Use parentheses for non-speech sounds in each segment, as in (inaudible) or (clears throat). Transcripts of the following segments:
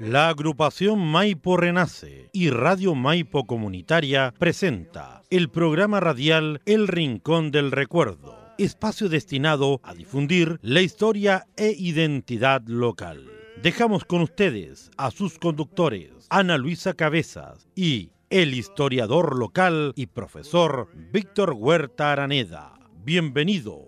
La agrupación Maipo Renace y Radio Maipo Comunitaria presenta el programa radial El Rincón del Recuerdo, espacio destinado a difundir la historia e identidad local. Dejamos con ustedes a sus conductores, Ana Luisa Cabezas y el historiador local y profesor Víctor Huerta Araneda. Bienvenido.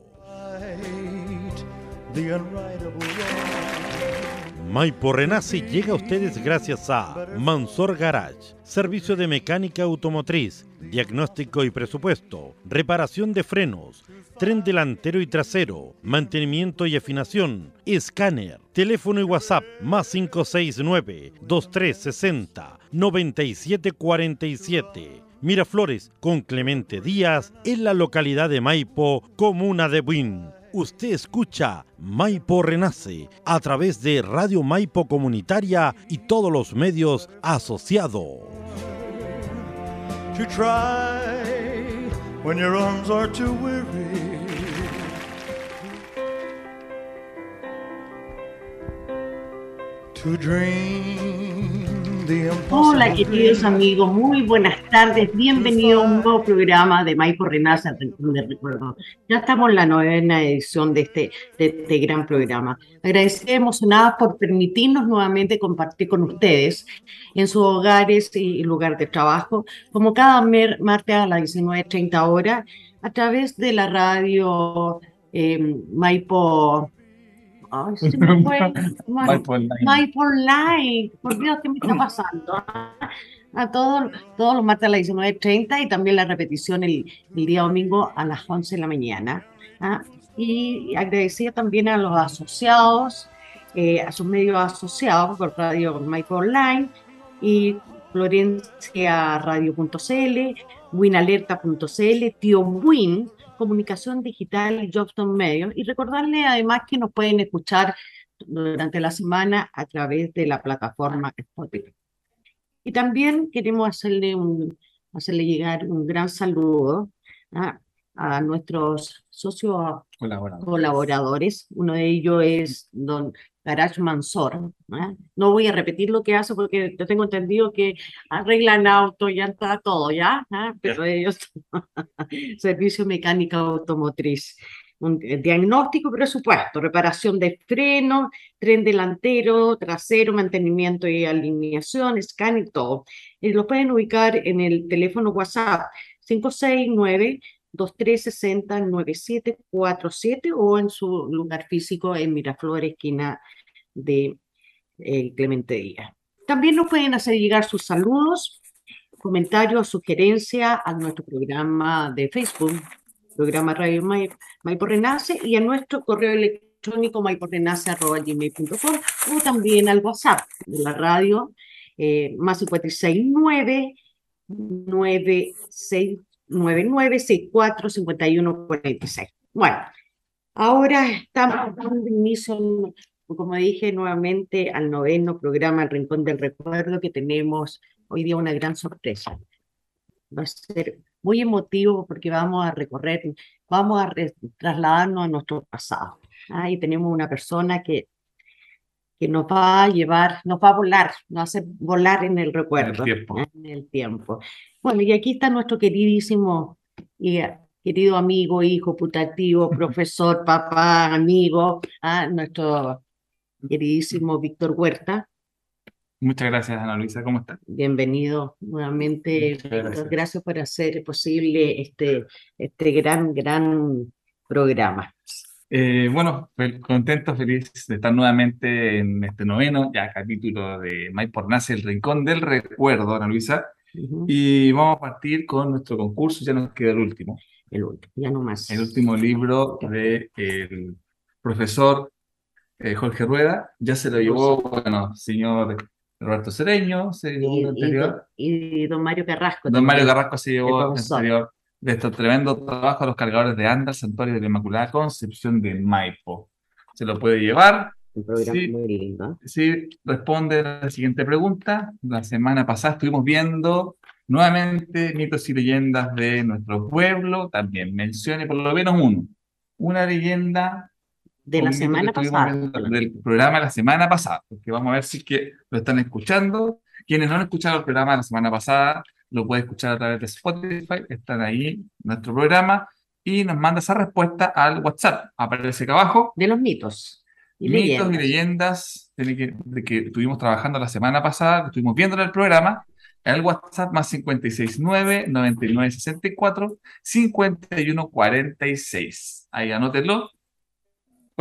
Maipo Renace llega a ustedes gracias a Mansor Garage, servicio de mecánica automotriz, diagnóstico y presupuesto, reparación de frenos, tren delantero y trasero, mantenimiento y afinación, escáner, teléfono y WhatsApp más 569 2360 9747. Miraflores con Clemente Díaz en la localidad de Maipo, comuna de Buin. Usted escucha Maipo Renace a través de Radio Maipo Comunitaria y todos los medios asociados. Hola queridos amigos, muy buenas tardes, bienvenidos a un nuevo programa de Maipo Rincón del Recuerdo. Ya estamos en la novena edición de este, de este gran programa. Agradecemos emocionadas por permitirnos nuevamente compartir con ustedes en sus hogares y lugar de trabajo, como cada martes a las 19.30 horas, a través de la radio eh, Maipo... Ay, (laughs) me fue. Online. Maipo Online, por Dios, ¿qué me está pasando? A todos, todos los martes a las 19.30 y también la repetición el, el día domingo a las 11 de la mañana. ¿ah? Y agradecida también a los asociados, eh, a sus medios asociados por Radio Maipo Online y Florencia Radio.cl, Winalerta.cl, Tío Win, Comunicación Digital y Jobston Medios. Y recordarle además que nos pueden escuchar durante la semana a través de la plataforma Spotify. Y también queremos hacerle, un, hacerle llegar un gran saludo ¿ah? a nuestros socios Colaborador. colaboradores. Uno de ellos es don Garage Mansor. ¿ah? No voy a repetir lo que hace porque yo tengo entendido que arreglan auto, ya está todo, ¿ya? ¿Ah? Pero ellos, (laughs) servicio mecánica automotriz. Un eh, diagnóstico presupuesto, reparación de frenos, tren delantero, trasero, mantenimiento y alineación, scan y todo. Y lo pueden ubicar en el teléfono WhatsApp 569 2360-9747 o en su lugar físico en Miraflores, esquina de eh, Clemente Díaz. También nos pueden hacer llegar sus saludos, comentarios, sugerencias a nuestro programa de Facebook, programa Radio Maipo Renace, y a nuestro correo electrónico maiporrenace.gmail.com o también al WhatsApp de la radio, eh, más 569 96 99645146. Bueno, ahora estamos dando inicio, como dije nuevamente, al noveno programa El Rincón del Recuerdo que tenemos hoy día una gran sorpresa. Va a ser muy emotivo porque vamos a recorrer, vamos a trasladarnos a nuestro pasado. Ah, y tenemos una persona que, que nos va a llevar, nos va a volar, nos va a hacer volar en el recuerdo, en el tiempo. Bueno, y aquí está nuestro queridísimo y eh, querido amigo, hijo, putativo, (laughs) profesor, papá, amigo, ah, nuestro queridísimo Víctor Huerta. Muchas gracias, Ana Luisa. ¿Cómo estás? Bienvenido nuevamente. Gracias. Gracias por hacer posible este, este gran, gran programa. Eh, bueno, contento, feliz de estar nuevamente en este noveno ya capítulo de Maipo Nace, el Rincón del Recuerdo, Ana Luisa. Y vamos a partir con nuestro concurso, ya nos queda el último. El último, ya no más. El último libro del profesor eh, Jorge Rueda. Ya se lo llevó, bueno, señor Roberto Cereño, se llevó Y, el anterior. y don Mario Carrasco. Don Mario. Carrasco se llevó el anterior de este tremendo trabajo a los cargadores de Anda, Santuario de la Inmaculada Concepción de Maipo. Se lo puede llevar. Sí. muy lindo. Responde a la siguiente pregunta. La semana pasada estuvimos viendo nuevamente mitos y leyendas de nuestro pueblo. También mencione por lo menos uno. Una leyenda De la semana pasada. del programa de la semana pasada, porque vamos a ver si es que lo están escuchando. Quienes no han escuchado el programa de la semana pasada, lo pueden escuchar a través de Spotify, están ahí nuestro programa, y nos manda esa respuesta al WhatsApp. Aparece acá abajo, De los mitos y mitos y leyendas. de que, de que estuvimos trabajando la semana pasada, que estuvimos viendo en el programa, el WhatsApp más 569 9964 5146. Ahí anótenlo.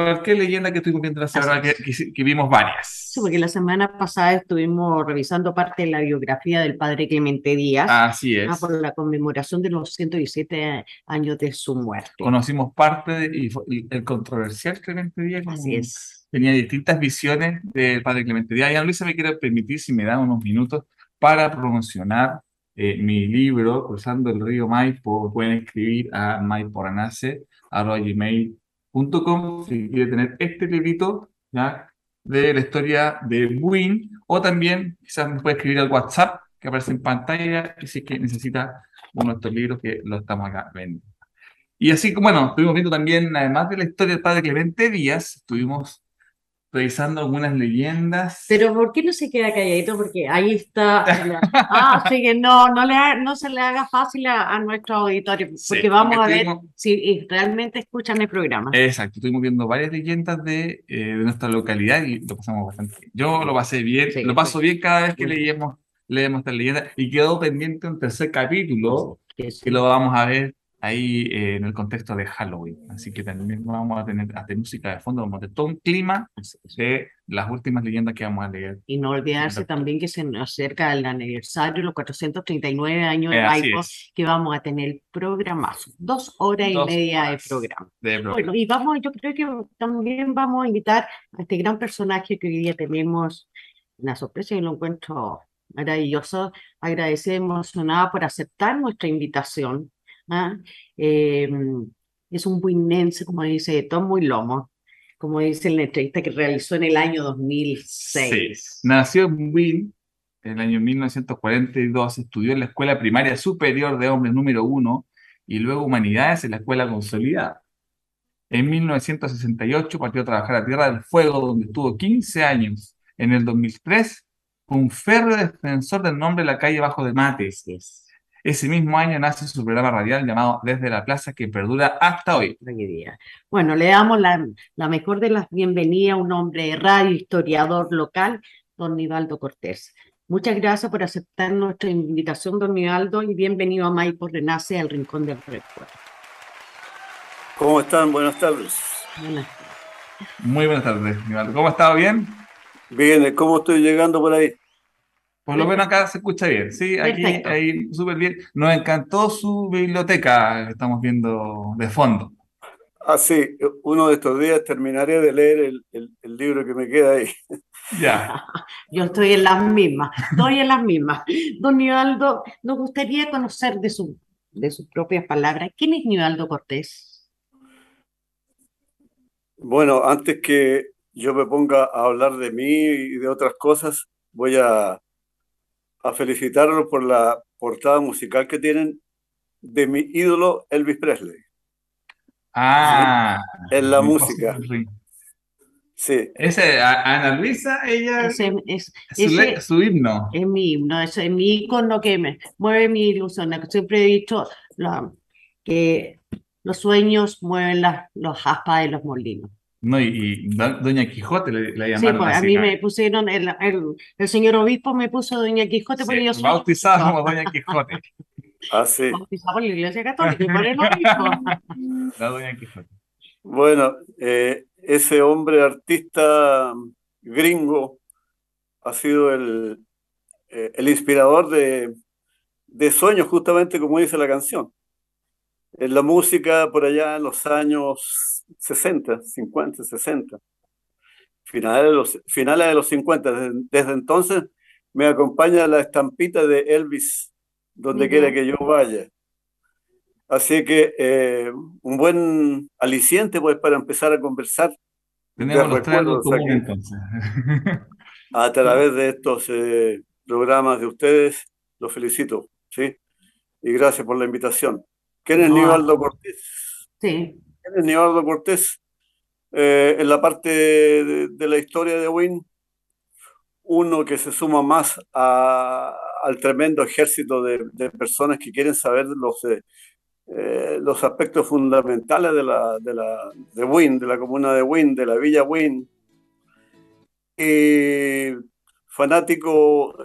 Cualquier leyenda que estuvimos viendo la semana, Así que, que- que vimos varias. Sí, porque la semana pasada estuvimos revisando parte de la biografía del padre Clemente Díaz Así ah, es. por la conmemoración de los 117 años de su muerte. Conocimos parte de, y fue- y el controversial Clemente Díaz. Así es. Tenía distintas visiones del padre Clemente Díaz. Y a Luisa me quiere permitir, si me da unos minutos, para promocionar eh, mi libro, Cruzando el Río Maipo. Pueden escribir a maiporanace.gmail.com si quiere tener este librito ¿ya? de la historia de Buin. O también quizás me puede escribir al WhatsApp que aparece en pantalla y si es que necesita uno de estos libros que lo estamos acá vendiendo. Y así bueno, estuvimos viendo también, además de la historia del padre Clemente Díaz, estuvimos revisando algunas leyendas. Pero ¿por qué no se queda calladito? Porque ahí está. (laughs) Ah, sí que no, no, le ha- no se le haga fácil a, a nuestro auditorio, Sí, porque vamos porque a ver si realmente escuchan el programa. Exacto, estuvimos viendo varias leyendas de, eh, de nuestra localidad y lo pasamos bastante bien. Yo lo pasé bien, Sí, lo paso bien cada vez que leemos, leemos esta leyenda y quedó pendiente un tercer capítulo sí. que lo vamos a ver ahí eh, en el contexto de Halloween. Así que también vamos a tener hasta música de fondo, vamos a tener todo un clima de las últimas leyendas que vamos a leer. Y no olvidarse también que se nos acerca el aniversario, los 439 años Eh, de es. que vamos a tener programazo, dos horas y Dos media horas de programa. de programa. Bueno, y vamos, yo creo que también vamos a invitar a este gran personaje que hoy día tenemos, una sorpresa y lo encuentro maravilloso, agradecida y emocionada por aceptar nuestra invitación. ¿Ah? Eh, es un buinense, como dice, tomo y lomo, como dice en la entrevista que realizó en el año 2006. Nació en Wien en el año 1942, estudió en la Escuela Primaria Superior de Hombres número 1 y luego Humanidades en la Escuela Consolidada. En 1968 partió a trabajar a Tierra del Fuego, donde estuvo 15 años. En el 2003 fue un férreo defensor del nombre de la calle Bajo de Mates. Ese mismo año nace su programa radial llamado Desde la Plaza, que perdura hasta hoy. Bueno, le damos la, la mejor de las bienvenidas a un hombre de radio, historiador local, don Nivaldo Cortés. Muchas gracias por aceptar nuestra invitación, don Nivaldo, y bienvenido a Maipo Renace al Rincón del Recuerdo. ¿Cómo están? Buenas tardes. Buenas Muy buenas tardes, Nivaldo. ¿Cómo ha estado? ¿Bien? Bien, ¿cómo estoy llegando por ahí? Por lo menos acá se escucha bien, sí, aquí Perfecto. ahí súper bien. Nos encantó su biblioteca que estamos viendo de fondo. Ah, sí, uno de estos días terminaré de leer el, el- el libro que me queda ahí. Ya, (laughs) Yo estoy en las mismas, estoy en las mismas. Don Nivaldo, nos gustaría conocer de, su, de sus propias palabras, ¿quién es Nivaldo Cortés? Bueno, antes que yo me ponga a hablar de mí y de otras cosas, voy a, a felicitarlos por la portada musical que tienen de mi ídolo Elvis Presley. ah, En la música. sí. Ese, Ana Luisa, ella, Ese, es, su, le- ese su himno. es mi himno, ese es mi icono que me mueve mi ilusión. Siempre he dicho la- que los sueños mueven las, los aspas de los molinos. No, y, y do- Doña Quijote le, le Sí, llamaron pues a mí ¿no? me pusieron, el, el, el señor obispo me puso Doña Quijote porque Sí, yo soy bautizada como Doña Quijote. (laughs) así. bautizada por la Iglesia Católica y por el obispo. (laughs) La Doña Quijote. Bueno, eh, ese hombre artista gringo ha sido el, eh, el inspirador de, de sueños, justamente como dice la canción. En la música por allá en los años 60, 50, 60, finales de los, finales de los 50. Desde, desde entonces me acompaña la estampita de Elvis, donde quiera que yo vaya. Así que eh, un buen aliciente pues para empezar a conversar Tenemos los recuerdos común aquí entonces. a través de (laughs) estos eh, programas de ustedes. Los felicito, ¿sí? Y gracias por la invitación. ¿Quién es No. Nivaldo Cortés? Sí, ¿Quién es Nivaldo Cortés? Eh, en la parte de, la historia de Wynn, uno que se suma más al tremendo ejército de, personas que quieren saber los, eh, eh, los aspectos fundamentales de, la, de, la, de Wynn, de la comuna de Wynn, de la villa Wynn. Y fanático,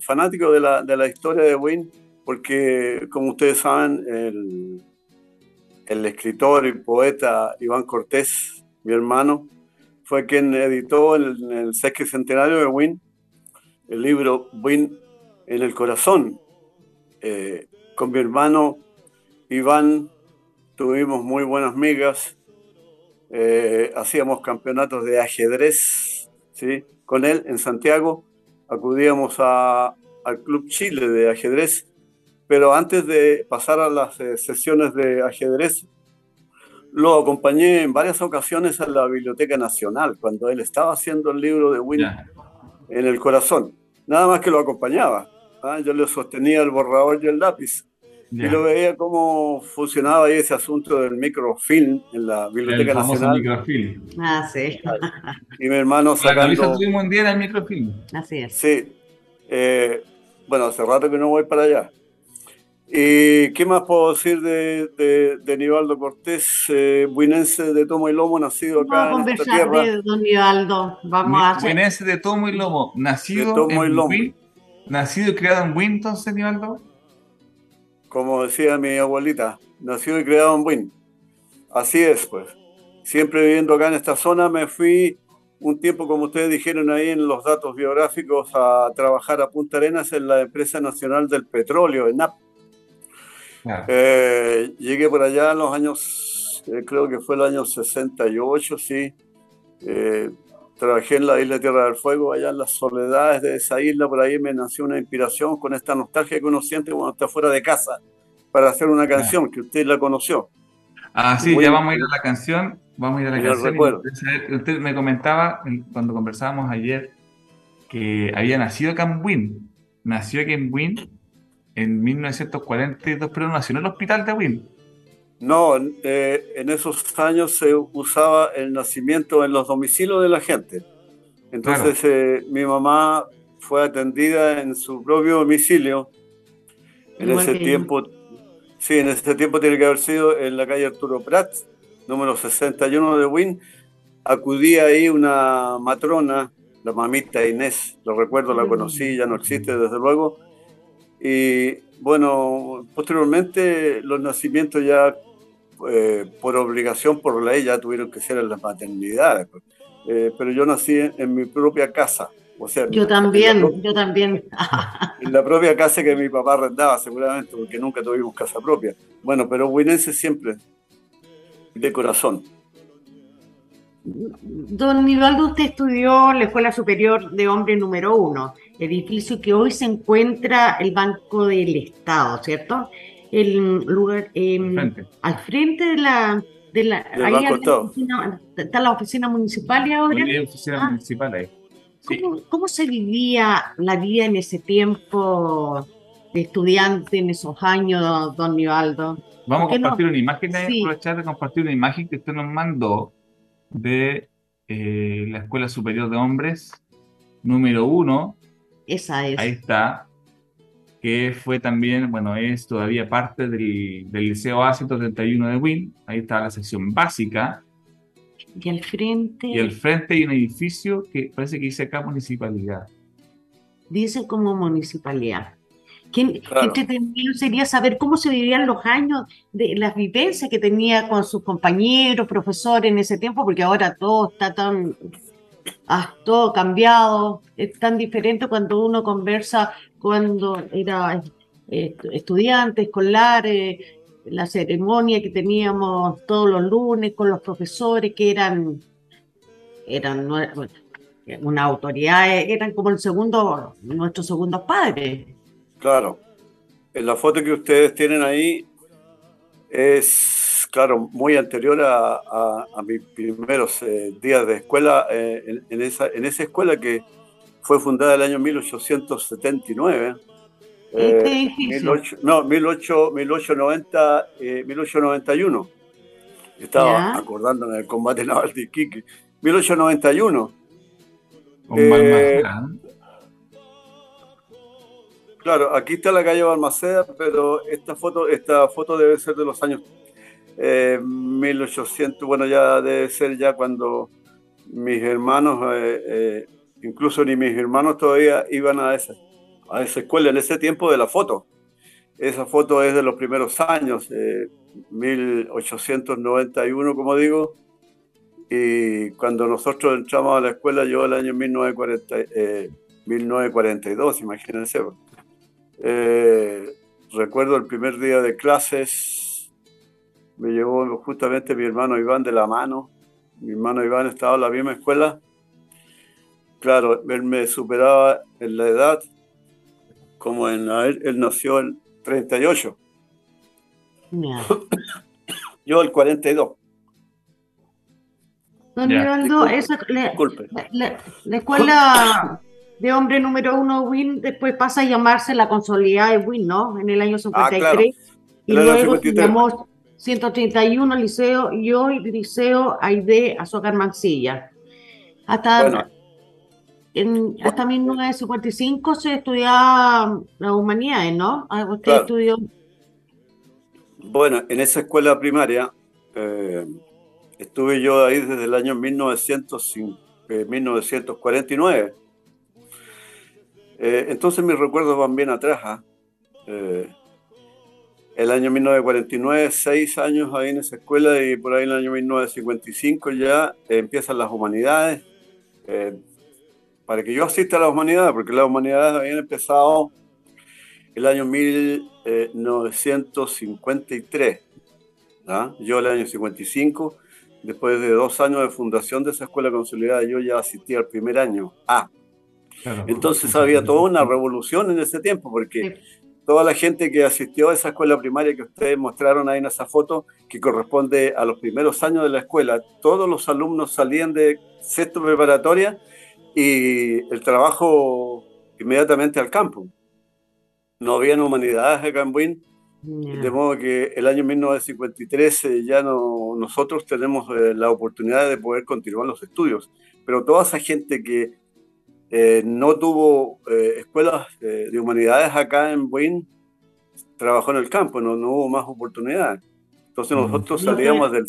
fanático de, la, de la historia de Wynn, porque como ustedes saben, el, el escritor y poeta Iván Cortés, mi hermano, fue quien editó el, sexto centenario de Wynn el libro Wynn en el corazón. Eh, con mi hermano Iván tuvimos muy buenas migas, eh, hacíamos campeonatos de ajedrez ¿sí? con él en Santiago, acudíamos al Club Chile de ajedrez pero antes de pasar a las eh, sesiones de ajedrez, lo acompañé en varias ocasiones a la Biblioteca Nacional, cuando él estaba haciendo el libro de Win en el corazón. Nada más que lo acompañaba. ¿ah? Yo le sostenía el borrador y el lápiz. Y lo veía cómo funcionaba ahí ese asunto del microfilm en la Biblioteca el Nacional. Microfilm. Ah, sí. Y mi hermano sacando... La mundial el microfilm. Así es. Sí. Eh, bueno, hace rato que no voy para allá. ¿Y qué más puedo decir de, de, Nivaldo Cortés, eh, buinense de tomo y lomo, nacido acá en esta tierra? De don Nivaldo. Vamos a hacer... Buinense de tomo y lomo, nacido en lomo. nacido y criado en Win, entonces, Nivaldo. Como decía mi abuelita, nacido y criado en Win. Así es, pues. Siempre viviendo acá en esta zona, me fui un tiempo, como ustedes dijeron ahí en los datos biográficos, a trabajar a Punta Arenas en la Empresa Nacional del Petróleo, ENAP eh, llegué por allá en los años, eh, creo que fue el año 68, sí. Eh, trabajé en la isla Tierra del Fuego, allá en las soledades de esa isla, por ahí me nació una inspiración con esta nostalgia que uno siente cuando está fuera de casa, para hacer una canción que usted la conoció. Ah, sí, ya vamos a ir a la canción, vamos a ir a la canción. Usted me comentaba cuando conversábamos ayer que había nacido acá en Wynn, nació aquí en Wynn en 1942, pero nació en el hospital de Wynn. No, eh, en esos años se usaba el nacimiento en los domicilios de la gente. Entonces eh, mi mamá fue atendida en su propio domicilio. En ese tiempo, sí, en ese tiempo tiene que haber sido en la calle Arturo Prat, número 61 de Wynn. Acudía ahí una matrona, la mamita Inés, lo recuerdo, la conocí, ya no existe desde luego y bueno, posteriormente los nacimientos ya eh, por obligación, por ley, ya tuvieron que ser en las maternidades. Pues. Eh, pero yo nací en, mi propia casa. O sea, yo también, yo también. (laughs) en la propia casa que mi papá arrendaba, seguramente, porque nunca tuvimos casa propia. Bueno, pero huinense siempre, de corazón. Don Nivaldo, usted estudió la Escuela Superior de Hombre número uno edificio que hoy se encuentra el Banco del Estado, ¿cierto? El lugar em, al frente de la de la ahí está la oficina municipal y ahora. oficina ah. municipal ahí. ¿Cómo, se vivía la vida en ese tiempo de estudiante en esos años, don Nivaldo? Vamos a compartir una imagen, sí. aprovechar de compartir una imagen que usted nos mandó de eh, la Escuela Superior de Hombres número uno, esa es. Ahí está. Que fue también, bueno, es todavía parte del, del Liceo A131 de Win. Ahí está la sección básica. Y al frente. Y al frente hay un edificio que parece que dice acá municipalidad. Dice como municipalidad. Qué, entretenido sería saber cómo se vivían los años de las vivencias que tenía con sus compañeros, profesores en ese tiempo, porque ahora todo está tan ah, todo cambiado, es tan diferente cuando uno conversa cuando era eh, estudiante, escolar, eh, la ceremonia que teníamos todos los lunes con los profesores que eran, eran una autoridad, eran como el segundo, nuestros segundos padres. Claro, en la foto que ustedes tienen ahí es claro, muy anterior a, mis primeros eh, días de escuela, eh, en, esa, en esa escuela que fue fundada el año 1879. Eh, no, 1890, 1891. Estaba acordándome del combate naval de Iquique. 1891. Eh, claro, aquí está la calle Balmaceda, pero esta foto, esta foto debe ser de los años 1800, bueno, ya debe ser ya cuando mis hermanos, incluso ni mis hermanos todavía iban a esa, a esa escuela en ese tiempo de la foto. Esa foto es de los primeros años, 1891, como digo, y cuando nosotros entramos a la escuela, yo el año 1940, 1942, eh, imagínense. Eh, recuerdo el primer día de clases, me llevó justamente mi hermano Iván de la mano. Mi hermano Iván estaba en la misma escuela. Claro, él me superaba en la edad, como en él, él nació en 38. (coughs) Yo el 42. Don Leonardo, la, escuela (coughs) de hombre número uno WIN después pasa a llamarse la consolidada de WIN, ¿no? En el año 53. Ah, y luego se llamó 131 Liceo y hoy Liceo Aide Azúcar Mancilla. Hasta en, hasta 1955 se estudiaba la humanidades, ¿no? Ah, usted estudió. Bueno, en esa escuela primaria eh, estuve yo ahí desde el año 1949. Eh, eh, entonces mis recuerdos van bien atrás. ¿ah? El año 1949, seis años ahí en esa escuela y por ahí en el año 1955 ya empiezan las humanidades para que yo asista a la humanidad, porque las humanidades habían empezado el año 1953, ¿ah? yo el año 55, después de dos años de fundación de esa escuela consolidada, yo ya asistí al primer año A. Entonces había toda una revolución en ese tiempo, porque toda la gente que asistió a esa escuela primaria que ustedes mostraron ahí en esa foto, que corresponde a los primeros años de la escuela, todos los alumnos salían de sexto preparatoria y el trabajo inmediatamente al campo. No había humanidades acá en Buin, de modo que el año 1953 eh, ya no, nosotros tenemos eh, la oportunidad de poder continuar los estudios, pero toda esa gente que eh, no tuvo escuelas de humanidades acá en Buin, trabajó en el campo, no, no hubo más oportunidades. Entonces nosotros salíamos del,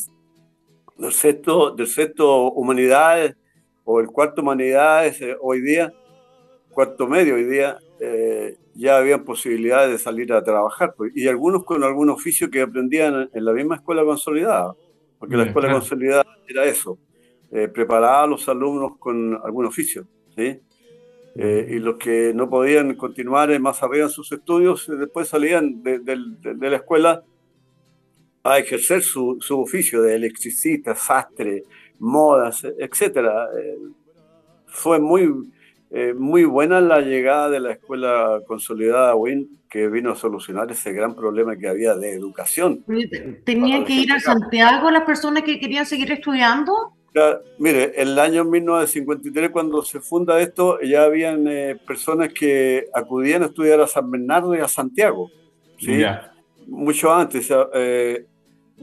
del, sexto, del sexto humanidades o el cuarto humanidades eh, hoy día, cuarto medio hoy día, eh, ya habían posibilidades de salir a trabajar, pues, y algunos con algún oficio que aprendían en la misma escuela consolidada, porque la escuela consolidada era eso, eh, preparaba a los alumnos con algún oficio, ¿sí? Y los que no podían continuar más arriba en sus estudios, después salían de, de, la escuela a ejercer su, su, oficio de electricista, sastre, modas, etcétera. Eh, fue muy, eh, muy buena la llegada de la escuela consolidada WIN que vino a solucionar ese gran problema que había de educación. ¿Tenían que ir a Santiago las personas que querían seguir estudiando? Mire, el año 1953 cuando se funda esto, ya habían eh, personas que acudían a estudiar a San Bernardo y a Santiago. ¿sí? Mucho antes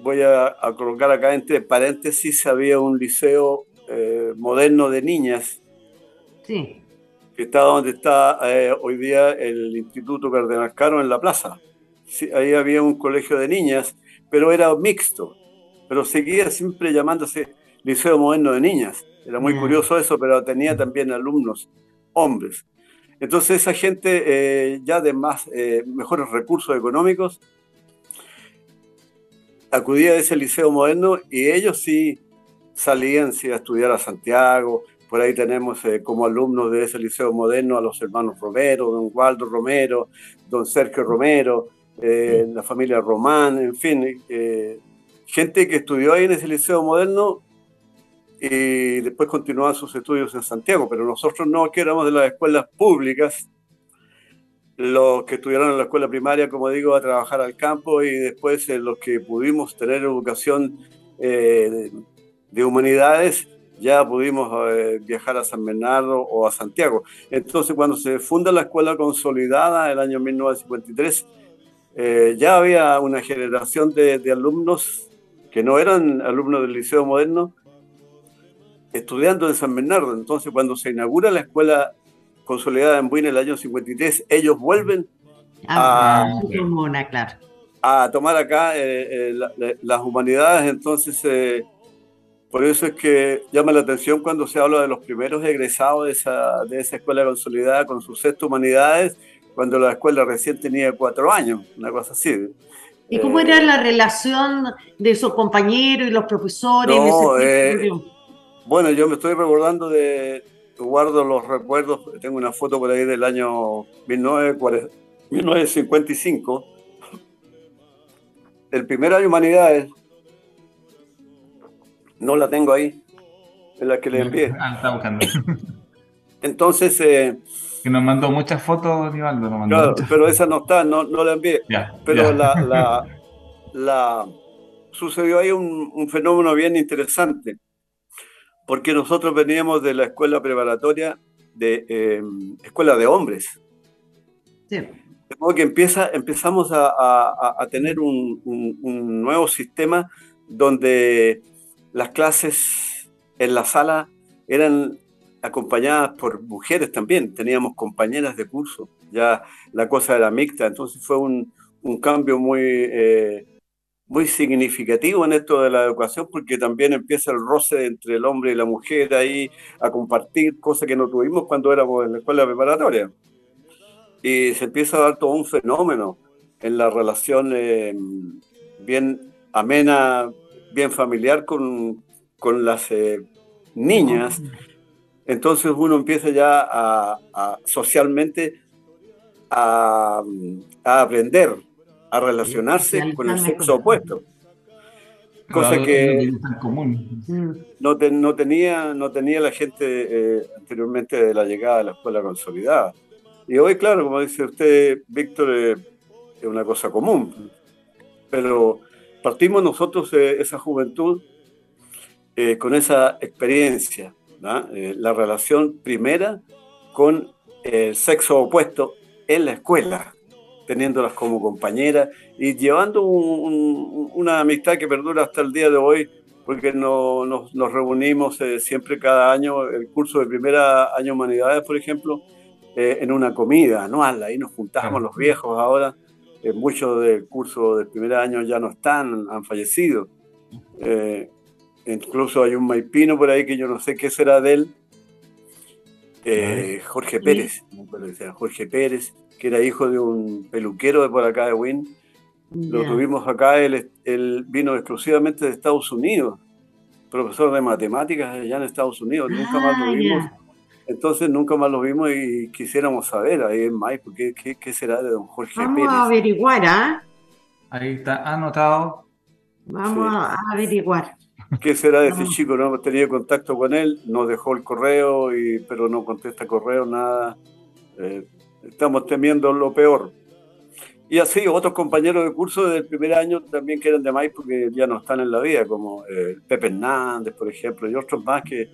voy a, colocar acá entre paréntesis, había un liceo eh, moderno de niñas. Sí. Que está donde está eh, hoy día el Instituto Cardenal Caro en la plaza. Sí, ahí había un colegio de niñas, pero era mixto. Pero seguía siempre llamándose Liceo Moderno de Niñas. Era muy curioso eso, pero tenía también alumnos hombres. Entonces esa gente eh, ya de más mejores recursos económicos acudía a ese liceo moderno y ellos sí salían sí, a estudiar a Santiago. Por ahí tenemos eh, como alumnos de ese liceo moderno a los hermanos Romero, don Waldo Romero, don Sergio Romero, eh, la familia Román, en fin, eh, gente que estudió ahí en ese liceo moderno y después continuaba sus estudios en Santiago, pero nosotros no, que éramos de las escuelas públicas, los que estuvieron en la escuela primaria, como digo, a trabajar al campo y después eh, los que pudimos tener educación eh, de, humanidades, ya pudimos eh, viajar a San Bernardo o a Santiago. Entonces, cuando se funda la escuela consolidada, el año 1953, ya había una generación de, alumnos que no eran alumnos del Liceo Moderno, estudiando en San Bernardo. Entonces, cuando se inaugura la escuela consolidada en Buin en el año 53, ellos vuelven Ah, a, comuna, claro. a tomar acá eh, eh, la- la- las humanidades. Entonces, eh, por eso es que llama la atención cuando se habla de los primeros egresados de esa, de esa escuela consolidada con su sexto humanidades, cuando la escuela recién tenía cuatro años, una cosa así. ¿Y cómo Eh, era la relación de sus compañeros y los profesores? en No, ese eh? Bueno, yo me estoy recordando de, guardo los recuerdos, tengo una foto por ahí del año 1940 1955, el primer año de humanidades, no la tengo ahí, es la que le envié. Ah, está buscando. (coughs) Entonces, eh, que nos mandó muchas fotos, Nivaldo. Nos mandó claro, muchas pero esa no está, no, no la envié. Ya, Pero ya. la, la, (laughs) la- sucedió ahí un, un fenómeno bien interesante, porque nosotros veníamos de la escuela preparatoria de eh, escuela de hombres. Sí. De modo que empieza, empezamos a, a- a tener un, un- un nuevo sistema donde las clases en la sala eran acompañadas por mujeres también. Teníamos compañeras de curso, ya la cosa era mixta, entonces fue un, un cambio muy, eh, muy significativo en esto de la educación porque también empieza el roce entre el hombre y la mujer ahí a compartir cosas que no tuvimos cuando éramos en la escuela preparatoria y se empieza a dar todo un fenómeno en la relación eh, bien amena, bien familiar con, con las eh, niñas. Entonces uno empieza ya a, a socialmente a, a aprender, a relacionarse con el sexo opuesto. Cosa que común. No, te- no tenía, no tenía la gente eh, anteriormente de la llegada de la escuela consolidada. Y hoy, claro, como dice usted, Víctor, eh, es una cosa común. Pero partimos nosotros eh, esa juventud eh, con esa experiencia, ¿no? Eh, la relación primera con el sexo opuesto en la escuela, teniéndolas como compañeras y llevando un- un- una amistad que perdura hasta el día de hoy porque no- nos, nos reunimos eh, siempre cada año, el curso de primera año Humanidades, por ejemplo, eh, en una comida anual, ahí nos juntamos los viejos ahora, eh, muchos del curso del primer año ya no están, han fallecido. Eh, incluso hay un maipino por ahí que yo no sé qué será de él, eh, Jorge Pérez, Jorge Pérez, que era hijo de un peluquero de por acá de Wynn, lo Ya. tuvimos acá, él, él vino exclusivamente de Estados Unidos, profesor de matemáticas allá en Estados Unidos, nunca más Ah, lo vimos. ya. Entonces nunca más lo vimos y quisiéramos saber ahí en Maipo qué, qué, qué será de don Jorge Vamos Pérez. a averiguar, ¿ah? Ahí está anotado. Vamos Sí. a averiguar. ¿Qué será de ese Vamos. chico? No hemos tenido contacto con él, nos dejó el correo, y, pero no contesta correo, nada. Eh, estamos temiendo lo peor. Y así, otros compañeros de curso del primer año también que eran de Maipo que ya no están en la vida, como eh, Pepe Hernández, por ejemplo, y otros más que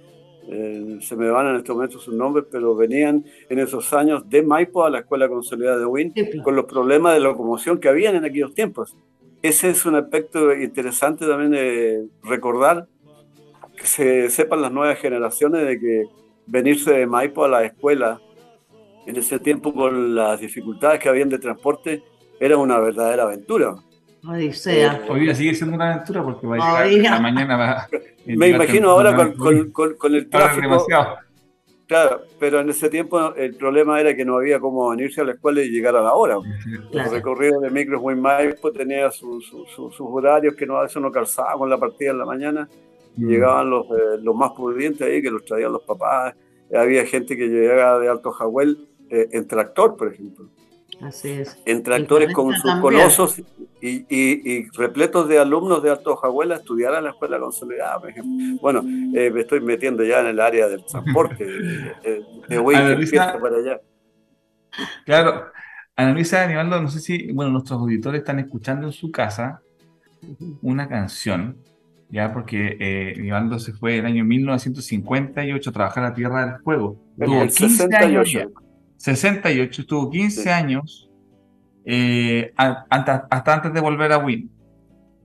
eh, se me van en este momento sus nombres, pero venían en esos años de Maipo a la Escuela Consolidada de Win con los problemas de locomoción que habían en aquellos tiempos. Ese es un aspecto interesante también de recordar, que se sepan las nuevas generaciones de que venirse de Maipo a la escuela en ese tiempo con las dificultades que habían de transporte era una verdadera aventura. Odisea. Hoy día sigue siendo una aventura porque va a llegar la mañana. Va, (laughs) Me imagino ahora con, con- con- con el tráfico, claro, pero en ese tiempo el problema era que no había cómo venirse a la escuela y llegar a la hora. Claro. El recorrido de micros muy Maipo tenía su- su- su- sus horarios que no, a veces no calzaba con la partida en la mañana. Mm. y llegaban los, eh, los más pudientes ahí, que los traían los papás. Había gente que llegaba de Alto Jahuel eh, en tractor, por ejemplo. Así es. En tractores con sus colosos y, y- y repletos de alumnos de Alto Jahuel a estudiar en la escuela consolidada, por ejemplo. Bueno, eh, me estoy metiendo ya en el área del transporte, (laughs) de, de, Analisa- empieza para allá. Claro. Analiza, Nivaldo, no sé si, bueno, nuestros auditores están escuchando en su casa una canción, ya, porque eh, Nivaldo se fue en el año 1958 a trabajar a Tierra del Fuego. En Tuvo el 15 años 68. ya. 68, estuvo 15 Sí. años eh, hasta, hasta antes de volver a Win.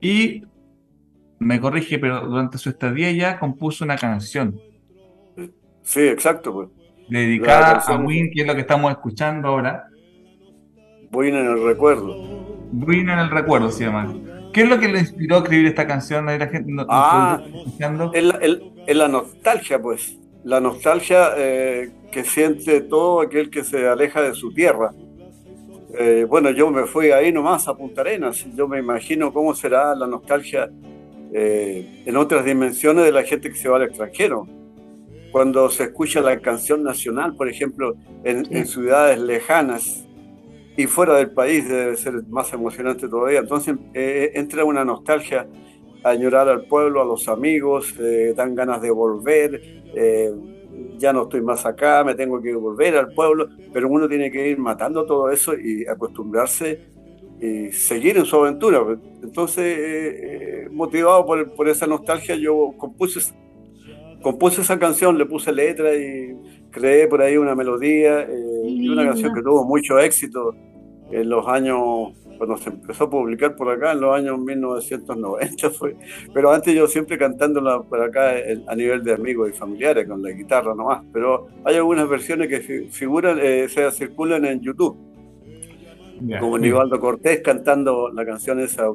Y me corrige, pero durante su estadía ya compuso una canción. Sí, exacto. Pues. Dedicada a Win, que es lo que estamos escuchando ahora. Win en el recuerdo. Win en el recuerdo se llama. ¿Qué es lo que le inspiró a escribir esta canción? La gente, ah, es la, nostalgia, pues. La nostalgia eh, que siente todo aquel que se aleja de su tierra. Eh, bueno, yo me fui ahí nomás a Punta Arenas. Yo me imagino cómo será la nostalgia eh, en otras dimensiones de la gente que se va al extranjero. Cuando se escucha la canción nacional, por ejemplo, en, ciudades lejanas y fuera del país, debe ser más emocionante todavía. Entonces entra una nostalgia añorar al pueblo, a los amigos, dan ganas de volver ya no estoy más acá, me tengo que volver al pueblo, pero uno tiene que ir matando todo eso y acostumbrarse y seguir en su aventura. Entonces, eh, eh, motivado por, esa nostalgia, yo compuse, compuse esa canción, le puse letra y creé por ahí una melodía eh, y una canción que tuvo mucho éxito en los años cuando se empezó a publicar por acá en los años 1990 fue, pero antes yo siempre cantándola por acá a nivel de amigos y familiares con la guitarra nomás, pero hay algunas versiones que figuran, eh, se circulan en YouTube, como Nivaldo Cortés cantando la canción esa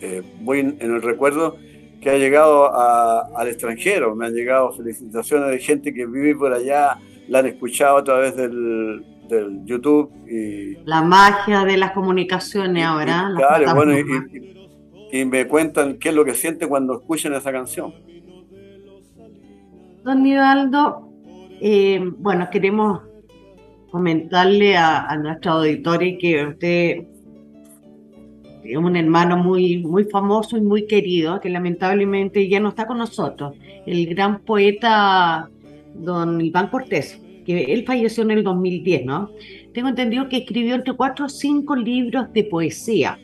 eh, muy en el recuerdo que ha llegado al extranjero, me han llegado felicitaciones de gente que vive por allá, la han escuchado a través del del YouTube. Y, la magia de las comunicaciones ahora. claro, bueno, y, me cuentan qué es lo que sienten cuando escuchan esa canción. Don Nivaldo, eh, bueno, queremos comentarle a, nuestro auditorio que usted es un hermano muy, muy famoso y muy querido, que lamentablemente ya no está con nosotros, el gran poeta don Iván Cortés que él falleció en el 2010, ¿no? Tengo entendido que escribió entre cuatro o cinco libros de poesía.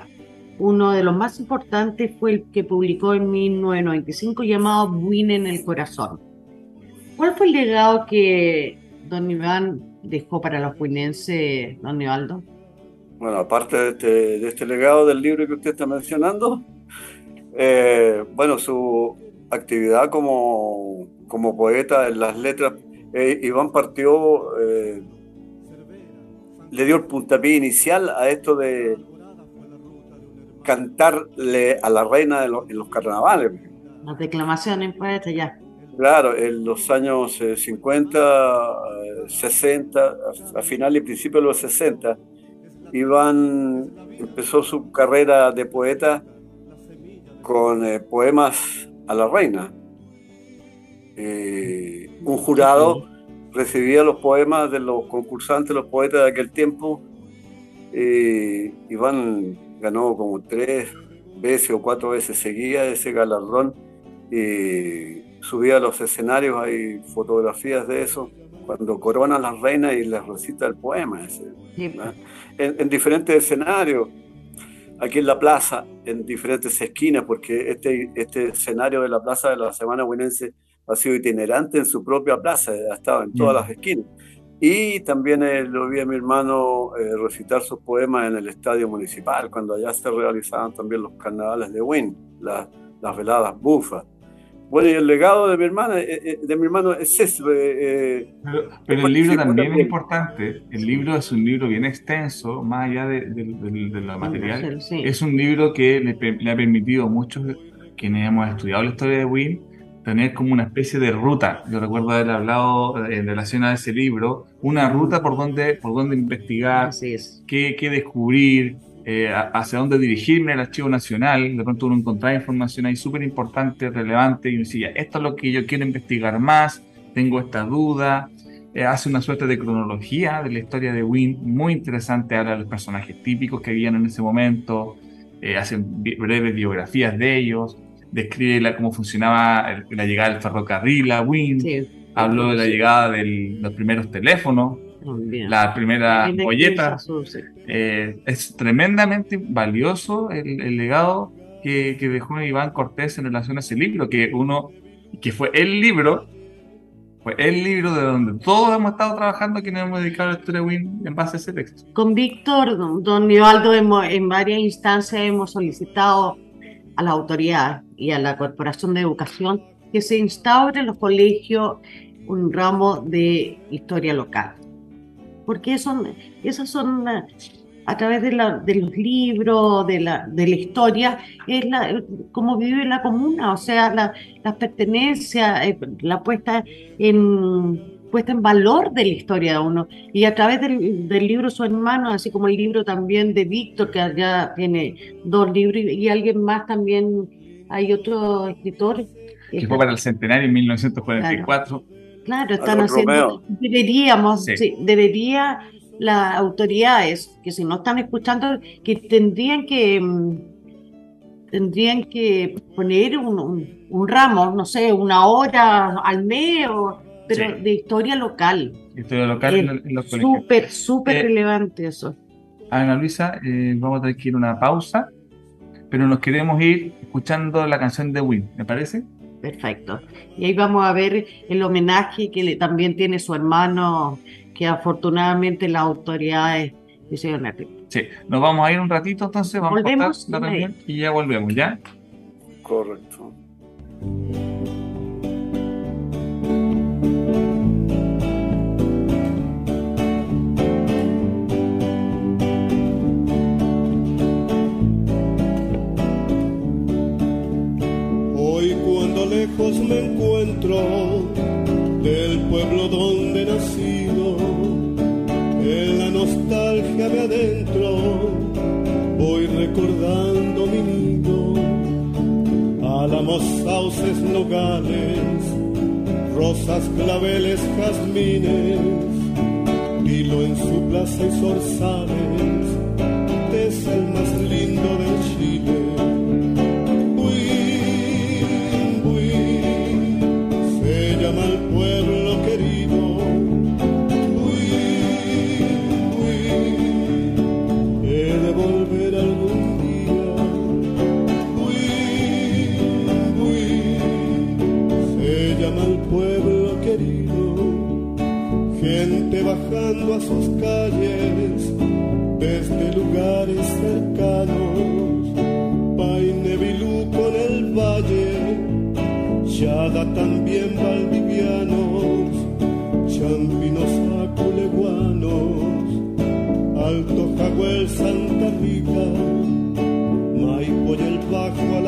Uno de los más importantes fue el que publicó en 1995 llamado Buin en el Corazón. ¿Cuál fue el legado que don Iván dejó para los buinenses, don Nivaldo? Bueno, aparte de este, de este, legado del libro que usted está mencionando, eh, bueno, su actividad como, como poeta en las letras eh, Iván partió, eh, le dio el puntapié inicial a esto de cantarle a la reina en los carnavales. Las declamaciones, pues, ya. Claro, en los años 50, eh, 60, a final y principio de los 60, Iván empezó su carrera de poeta con poemas a la reina. Eh, un jurado recibía los poemas de los concursantes, los poetas de aquel tiempo. Eh, Iván ganó como tres veces o cuatro veces seguía ese galardón y subía a los escenarios, hay fotografías de eso, cuando corona a las reinas y les recita el poema ese, en, diferentes escenarios, aquí en la plaza, en diferentes esquinas, porque este, este escenario de la plaza de la Semana Buenense ha sido itinerante en su propia plaza, ha estado en todas las esquinas. Y también eh, lo vi a mi hermano eh, recitar sus poemas en el estadio municipal, cuando allá se realizaban también los carnavales de Wynn, las veladas bufas. Bueno, y el legado de mi hermana, eh, de mi hermano es eso. pero, el libro también es importante. El libro es un libro bien extenso, más allá de, la material. Es un libro que le, le, ha permitido a muchos quienes hemos estudiado la historia de Wynn tener como una especie de ruta. Yo recuerdo haber hablado eh, en relación a ese libro, una ruta por donde, por donde investigar, qué, qué, descubrir, eh, hacia dónde dirigirme al Archivo Nacional. De pronto uno encontraba información ahí súper importante, relevante, y decía, esto es lo que yo quiero investigar más, tengo esta duda. Eh, hace una suerte de cronología de la historia de Wynn, muy interesante, habla de los personajes típicos que habían en ese momento, hace breves biografías de ellos, describe la, cómo funcionaba la llegada del ferrocarril a Wynn, habló de la llegada de los primeros teléfonos, la primera polleta. Eh, es tremendamente valioso el, legado que, que, dejó Iván Cortés en relación a ese libro, que uno, que fue el libro, fue el libro de donde todos hemos estado trabajando quienes hemos dedicado a la historia de Win en base a ese texto. Con Víctor, don, don en varias instancias hemos solicitado a la autoridad y a la Corporación de Educación que se instaure en los colegios un ramo de historia local. Porque esas son, a través de, la, de los libros, de la, de la historia, es la, cómo vive la comuna, o sea, la, las pertenencias, eh, la puesta en, puesta en valor de la historia de uno. Y a través del, del libro Su hermano, así como el libro también de Víctor, que ya tiene dos libros, y, y alguien más también, hay otro escritor. Que fue para el centenario en 1944. Claro, están haciendo. Deberíamos, Sí. sí, debería las autoridades que si no están escuchando, que tendrían que mm, tendrían que poner un, un- un ramo, no sé, una hora al mes, o- pero Sí. de historia local. Historia local en, en los colegios. Súper, súper Eh, relevante eso. Ana Luisa, eh, vamos a tener que ir a una pausa, pero nos queremos ir escuchando la canción de Win, ¿me parece? Perfecto. Y ahí vamos a ver el homenaje que le- también tiene su hermano, que afortunadamente las autoridades hicieron aquí. Sí, nos vamos a ir un ratito, entonces vamos a Volvemos cortar la reunión y ya volvemos, ¿ya? Correcto. Lejos me encuentro del pueblo donde he nacido, en la nostalgia me adentro, voy recordando mi nido, álamos, sauces, nogales, rosas, claveles, jazmines, hilo en su plaza y zorzales, es el más lindo del Chile. Bajando a sus calles desde lugares cercanos. Paine Vilú con el valle, Chada también valdivianos, Champinos aculeguanos, Alto Jaguel Santa Rita, Maipo y el Bajo a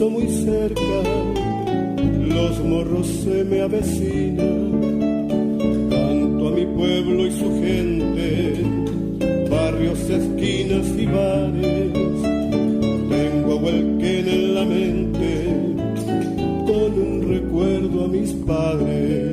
muy cerca, los morros se me avecinan canto a mi pueblo y su gente, barrios, esquinas y bares. Tengo Huelquén en la mente, con un recuerdo a mis padres.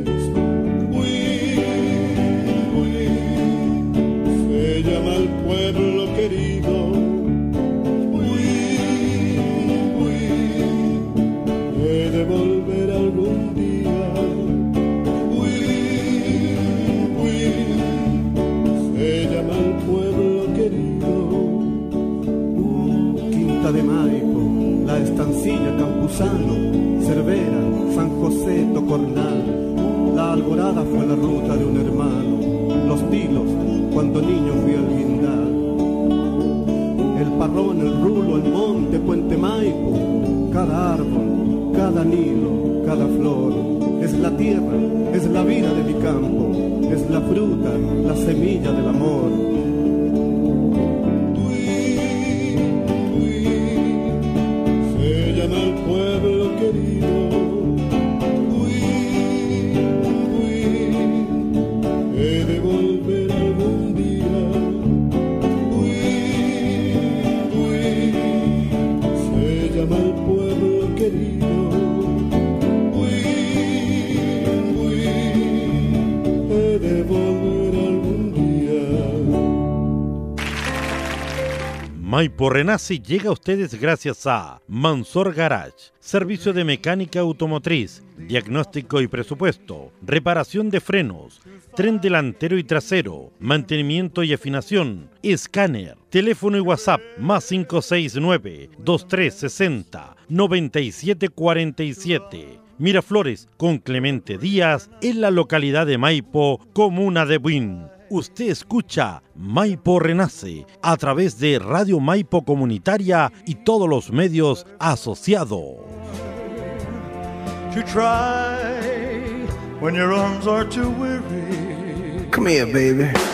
Cervera, San José, Tocornal. La Alborada fue la ruta de un hermano, Los Tilos, cuando niño fui al guindar. El Parrón, el Rulo, el Monte, Puente Maipo, cada árbol, cada nilo, cada flor. Es la tierra, es la vida de mi campo, es la fruta, la semilla del amor. Maipo Renace llega a ustedes gracias a Mansor Garage, servicio de mecánica automotriz, diagnóstico y presupuesto, reparación de frenos, tren delantero y trasero, mantenimiento y afinación, escáner, teléfono y WhatsApp más 569-2360-9747. Miraflores con Clemente Díaz en la localidad de Maipo, comuna de Buin usted escucha Maipo Renace a través de Radio Maipo Comunitaria y todos los medios asociados. Come here, baby.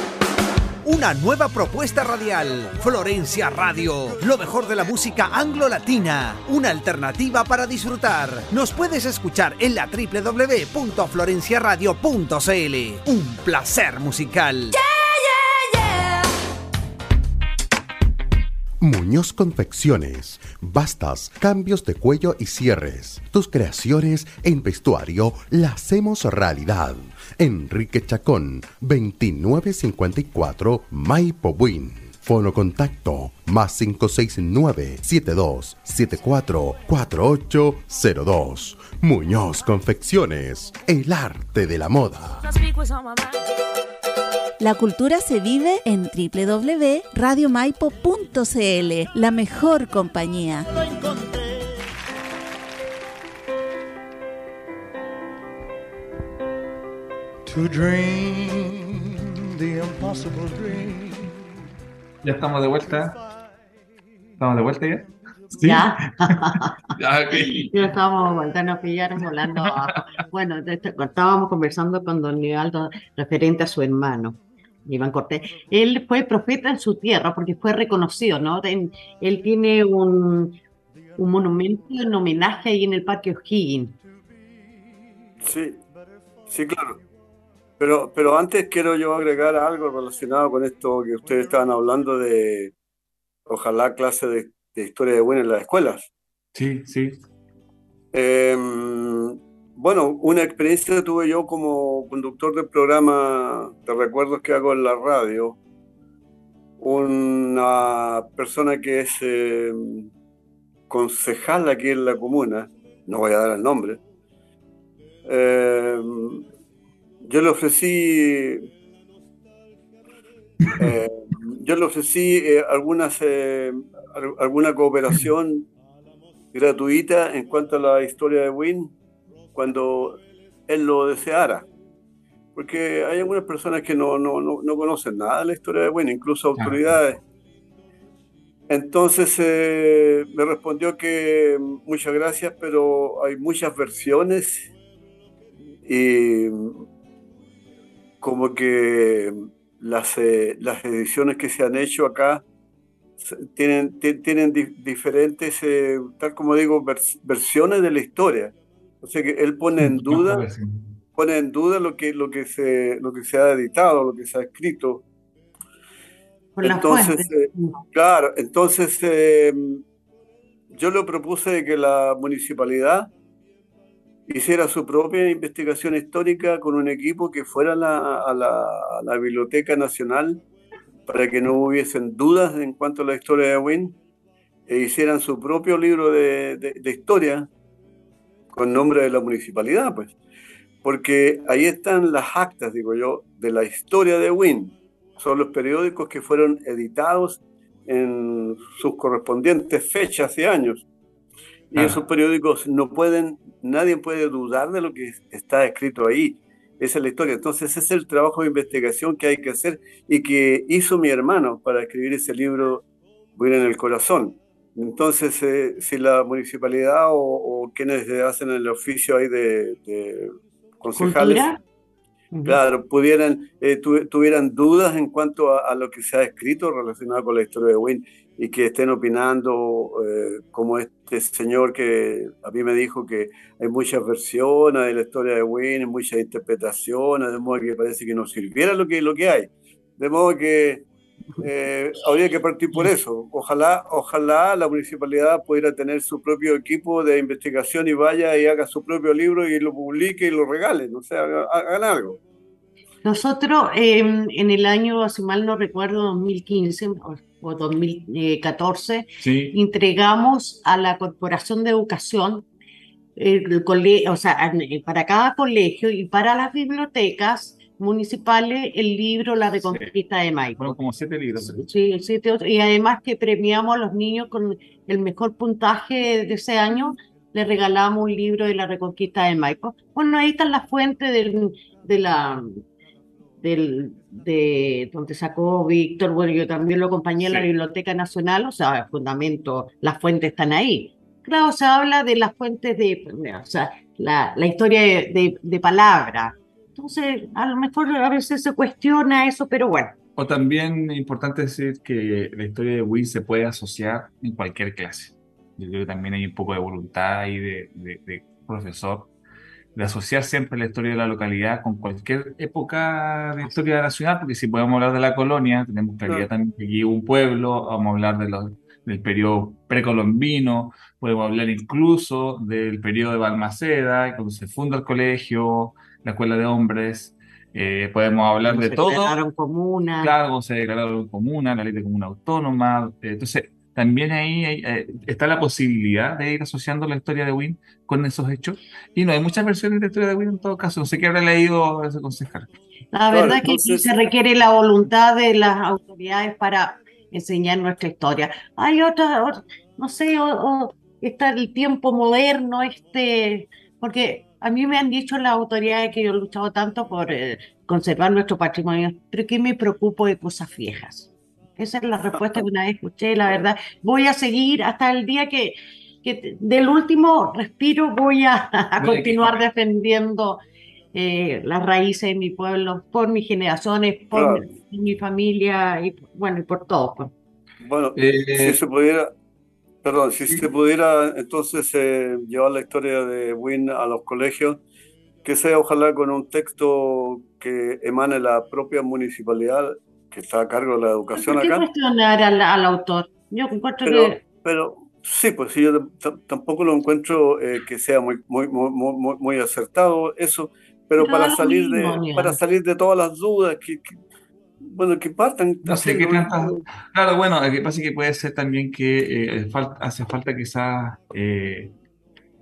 Una nueva propuesta radial. Florencia Radio. Lo mejor de la música anglo-latina. Una alternativa para disfrutar. Nos puedes escuchar en la www.florenciaradio.cl. Un placer musical. Muñoz Confecciones. Bastas, cambios de cuello y cierres. Tus creaciones en vestuario las hacemos realidad. Enrique Chacón, 2954 Maipo Buin. Fono contacto más 569-7274-4802. Muñoz Confecciones, el arte de la moda. La cultura se vive en www.radiomaipo.cl, la mejor compañía. Ya estamos de vuelta. ¿Estamos de vuelta ya? Ya. (laughs) Ya, ok. Ya estábamos de vuelta, nos pillaron volando. Bueno, de estábamos conversando con don Nivaldo referente a su hermano, Iván Cortés. Él fue profeta en su tierra porque fue reconocido, ¿no? En- él tiene un, un monumento en homenaje ahí en el Parque O'Higgins. Sí, sí, claro. Pero, pero antes quiero yo agregar algo relacionado con esto que ustedes estaban hablando de, ojalá, clase de, de historia de Wien en las escuelas. Sí, sí. Eh, bueno, una experiencia que tuve yo como conductor del programa de recuerdos que hago en la radio. Una persona que es eh, concejal aquí en la comuna, no voy a dar el nombre, eh, yo le ofrecí, eh, yo le ofrecí eh, algunas, eh, al- alguna cooperación (clears throat) gratuita en cuanto a la historia de Win cuando él lo deseara. Porque hay algunas personas que no, no, no, no conocen nada de la historia de Win, incluso autoridades. Entonces eh, me respondió que muchas gracias, pero hay muchas versiones y como que las, eh, las ediciones que se han hecho acá tienen, ti- tienen di- diferentes, eh, tal como digo, vers- versiones de la historia. O sea que él pone en duda, pone en duda lo que, lo que se, lo que se ha editado, lo que se ha escrito. Por las Entonces, eh, Claro, entonces eh, yo le propuse de que la municipalidad hiciera su propia investigación histórica con un equipo que fuera la, a la- a la Biblioteca Nacional para que no hubiesen dudas en cuanto a la historia de Wynne e hicieran su propio libro de, de- de historia con nombre de la municipalidad, pues. Porque ahí están las actas, digo yo, de la historia de Wynne. Son los periódicos que fueron editados en sus correspondientes fechas y años. Y esos periódicos no pueden, nadie puede dudar de lo que está escrito ahí. Esa es la historia. Entonces, ese es el trabajo de investigación que hay que hacer y que hizo mi hermano para escribir ese libro, Wynne en el corazón. Entonces, eh, si la municipalidad o, o quienes hacen el oficio ahí de, de concejales, ¿Cultura? Claro, pudieran, eh, tu- tuvieran dudas en cuanto a, a lo que se ha escrito relacionado con la historia de Wynne y que estén opinando eh, como este señor que a mí me dijo que hay muchas versiones de la historia de Wynne, muchas interpretaciones, de modo que parece que no sirviera lo que, lo que hay. De modo que eh, habría que partir por eso. Ojalá, ojalá la municipalidad pudiera tener su propio equipo de investigación y vaya y haga su propio libro y lo publique y lo regale, no sé, haga- hagan algo. Nosotros em, en el año, si mal no recuerdo, 2015 o, o 2014, Sí, entregamos a la Corporación de Educación, el cole- o sea, para cada colegio y para las bibliotecas municipales el libro La Reconquista de Maipo. fueron como siete libros. Sí, sí, te- y además que premiamos a los niños con el mejor puntaje de ese año, le regalamos un libro de la Reconquista de Maipo. Bueno, ahí están las fuentes del, de la, del, de donde sacó Víctor, bueno, yo también lo acompañé en la Sí. Biblioteca Nacional, o sea, el fundamento, las fuentes están ahí. Claro, se habla de las fuentes de, o sea, la, la historia de, de, de palabra. Entonces, a lo mejor a veces se cuestiona eso, pero bueno. O también es importante decir que la historia de Win se puede asociar en cualquier clase. Yo creo que también hay un poco de voluntad ahí de, de- de profesor de asociar siempre la historia de la localidad con cualquier época de historia nacional, porque si podemos hablar de la colonia, tenemos claridad también que aquí un pueblo, vamos a hablar de los, del periodo precolombino, podemos hablar incluso del periodo de Balmaceda, cuando se funda el colegio, la escuela de hombres, eh, podemos hablar Cuando de se todo. declararon comunas. Claro, se declararon comuna, la ley de comuna autónoma. eh, Entonces, también ahí hay- eh, está la posibilidad de ir asociando la historia de Win con esos hechos. Y no hay muchas versiones de la historia de Win en todo caso. No sé qué habrá leído ese concejal. La Claro, verdad es que entonces- se requiere la voluntad de las autoridades para enseñar nuestra historia. Hay otra, ot- no sé, o, o está el tiempo moderno, este, porque a mí me han dicho las autoridades que yo he luchado tanto por eh, conservar nuestro patrimonio, pero que me preocupo de cosas viejas. Esa es la respuesta que una vez escuché, la verdad. Voy a seguir hasta el día que, que del último respiro voy a, (laughs) continuar defendiendo eh, las raíces de mi pueblo, por mis generaciones, por Claro. mi, mi familia y bueno, y por todo. pues. Bueno, Eh, si se pudiera, perdón, si se pudiera entonces eh, llevar la historia de Win a los colegios, que sea ojalá con un texto que emane la propia municipalidad que está a cargo de la educación ¿Por qué acá. cuestionar al, al autor? Yo encuentro Pero, que pero sí, pues sí, yo tam- tampoco lo encuentro eh, que sea muy, muy, muy, muy, muy- acertado eso, pero Pero para salir de, para salir de todas las dudas, que, que- bueno, que partan No sé qué Claro, bueno, lo que pasa es que puede ser también que eh, fal- hace falta quizás, eh,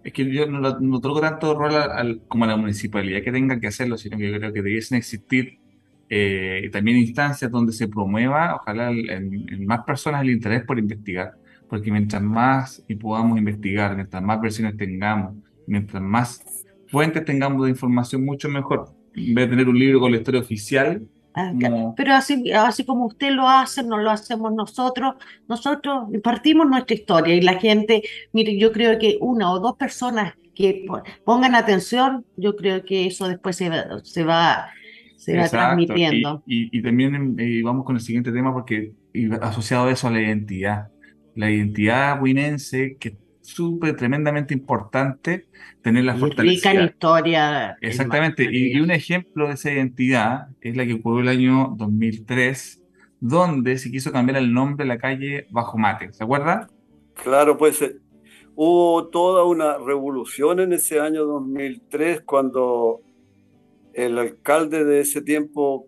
es que yo no, no otorgo tanto rol al- al- como a la municipalidad que tenga que hacerlo, sino que yo creo que debiesen existir eh, también instancias donde se promueva, ojalá en más personas el interés por investigar, porque mientras más y podamos investigar, mientras más versiones tengamos, mientras más fuentes tengamos de información, mucho mejor. En vez de tener un libro con la historia oficial, Ah, Pero así, así como usted lo hace, no lo hacemos nosotros. Nosotros impartimos nuestra historia y la gente, mire, yo creo que una o dos personas que po- pongan atención, yo creo que eso después se va, se va, se va transmitiendo. Y, y, y también eh, vamos con el siguiente tema porque asociado a eso a la identidad. La identidad winense, que súper tremendamente importante rica en fortalecida. historia. en Exactamente, y, un ejemplo de esa identidad es la que ocurrió el año 2003, donde se quiso cambiar el nombre de la calle Bajo Mate. ¿Se acuerda? Claro, pues eh, hubo toda una revolución en ese año 2003 cuando el alcalde de ese tiempo,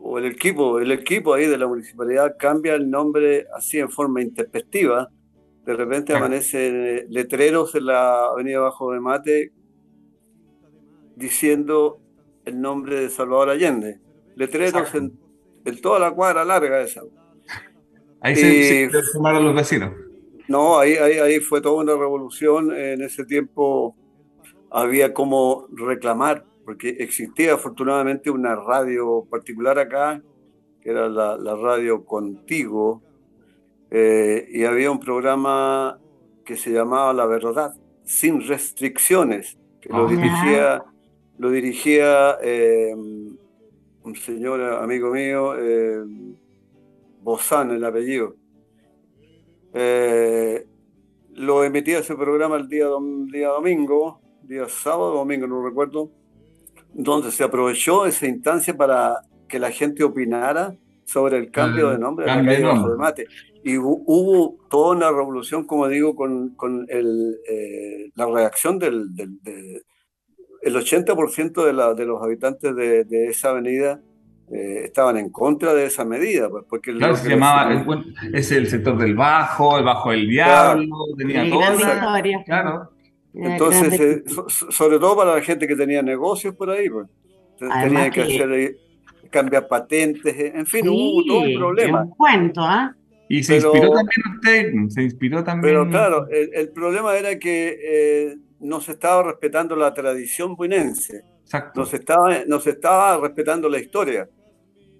o el equipo, el equipo ahí de la municipalidad cambia el nombre así en forma intempestiva. De repente amanecen eh, letreros en la avenida Bajo de Mate diciendo el nombre de Salvador Allende. Letreros en, en toda la cuadra larga esa. Ahí se, se sumaron los vecinos. No, ahí, ahí, ahí fue toda una revolución. En ese tiempo había como reclamar, porque existía afortunadamente una radio particular acá, que era la, la radio Contigo, eh, y había un programa que se llamaba La Verdad, sin restricciones, que lo Ah. dirigía, lo dirigía eh, un señor amigo mío, eh, Bozán, el apellido. Eh, lo emitía ese programa el día, dom- día domingo, día sábado, domingo, no recuerdo, donde se aprovechó esa instancia para que la gente opinara sobre el cambio de nombre de la calle Bajo de Mate. Y hu- hubo toda una revolución, como digo, con, con el, eh, la reacción del, del- de- el 80% de, la, de los habitantes de, de esa avenida eh, estaban en contra de esa medida. Pues, porque claro, se llamaba, el, es el sector del Bajo, el Bajo del Diablo, tenía cosas. Claro. Entonces, eh, sobre todo para la gente que tenía negocios por ahí, pues, tenía que, hacer eh, cambiar patentes, en fin, hubo todo un problema. Un cuento, ¿ah? Y se inspiró también usted, se inspiró también. Pero claro, el, el problema era que no se estaba respetando la tradición buinense. Exacto. No se estaba, no se estaba respetando la historia.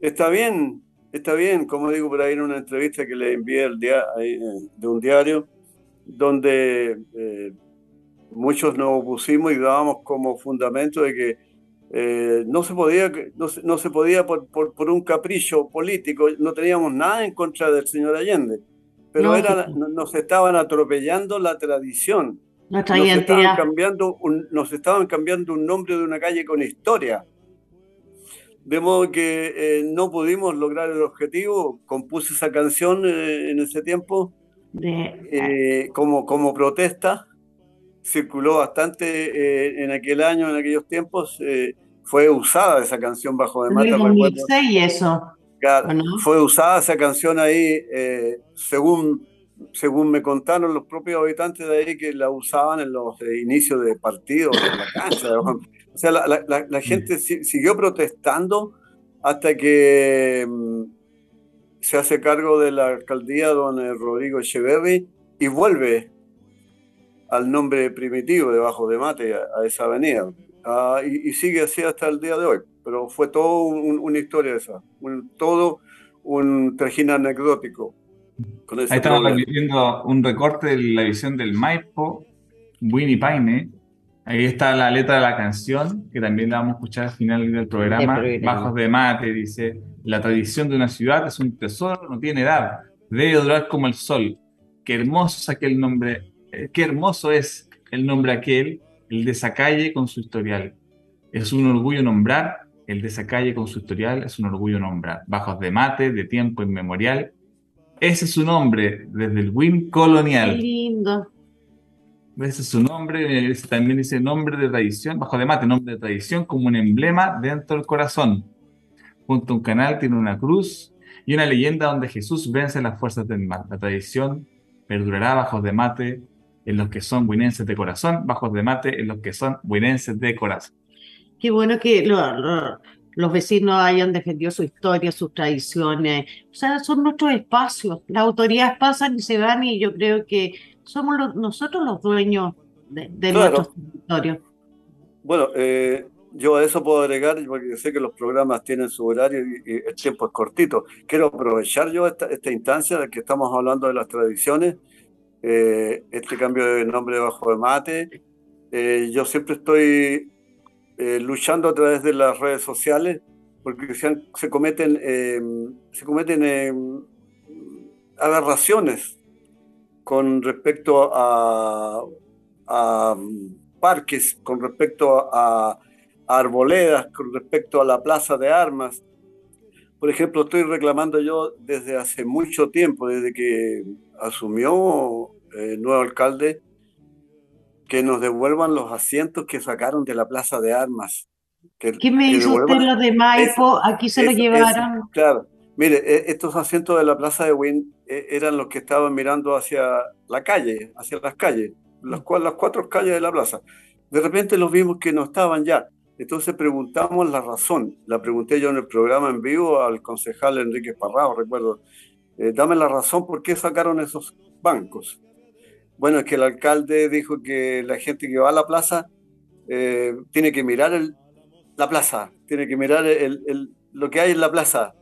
Está bien, está bien, como digo por ahí en una entrevista que le envié el día, eh, de un diario, donde eh, muchos nos opusimos y dábamos como fundamento de que eh, no se podía, no no se podía por, por, un capricho político, no teníamos nada en contra del señor Allende, pero era, nos estaban atropellando la tradición. nos estaban, cambiando un, nos estaban cambiando un nombre de una calle con historia. De modo que eh, no pudimos lograr el objetivo. Compuse esa canción eh, en ese tiempo como, como protesta. Circuló bastante en aquel año, en aquellos tiempos. fue usada esa canción bajo de mata. y eso. Fue usada esa canción ahí, según, según me contaron los propios habitantes de ahí, que la usaban en los inicios de partidos, en la cancha. O sea, la, la, gente siguió protestando hasta que mm, se hace cargo de la alcaldía don Rodrigo Echeverri y vuelve al nombre primitivo de Bajo de Mate a, esa avenida. Ah, y, sigue así hasta el día de hoy. Pero fue todo una historia esa, un, todo un trajín anecdótico. Ahí estamos viendo un recorte de la visión del Maipo, Winnie Paine, Ahí está la letra de la canción, que también la vamos a escuchar al final del programa. Bajos de mate, dice, la tradición de una ciudad es un tesoro, no tiene edad, debe durar como el sol. Qué hermoso es aquel nombre, eh, qué hermoso es el nombre aquel, el de esa calle con su historial. Es un orgullo nombrar, el de esa calle con su historial es un orgullo nombrar. Bajos de mate, de tiempo inmemorial. Ese es su nombre desde el Win colonial. Qué lindo. Ese es su nombre, también dice nombre de tradición, bajo de mate, nombre de tradición, como un emblema dentro del corazón. Junto a un canal tiene una cruz y una leyenda donde Jesús vence las fuerzas del mal. La tradición perdurará bajo de mate en los que son buinenses de corazón, bajos de mate en los que son buinenses de corazón. Qué bueno que los vecinos hayan defendido su historia, sus tradiciones. O sea, son nuestros espacios. Las autoridades pasan y se van y yo creo que somos nosotros los dueños de, de nuestros territorios. Bueno, eh, yo a eso puedo agregar, porque sé que los programas tienen su horario y, el tiempo es cortito. Quiero aprovechar yo esta, esta instancia de que estamos hablando de las tradiciones, eh, este cambio de nombre bajo de mate. Eh, yo siempre estoy luchando a través de las redes sociales porque se, se cometen, se cometen aberraciones con respecto a, parques, con respecto a, arboledas, con respecto a la plaza de armas. Por ejemplo, estoy reclamando yo desde hace mucho tiempo, desde que asumió el eh, nuevo alcalde, que nos devuelvan los asientos que sacaron de la plaza de armas. ¿Qué me hizo usted lo de Maipo? Aquí se lo llevaron. claro, Mire, e, estos asientos de la plaza de Wynn e, eran los que estaban mirando hacia la calle, hacia las calles, las, las cuatro calles de la plaza. De repente los vimos que no estaban ya. Entonces preguntamos la razón. La pregunté yo en el programa en vivo al concejal Enrique Parrao, recuerdo. Eh, dame la razón por qué sacaron esos bancos. Bueno, es que el alcalde dijo que la gente que va a la plaza eh, tiene que mirar la plaza, tiene que mirar lo que hay en la plaza,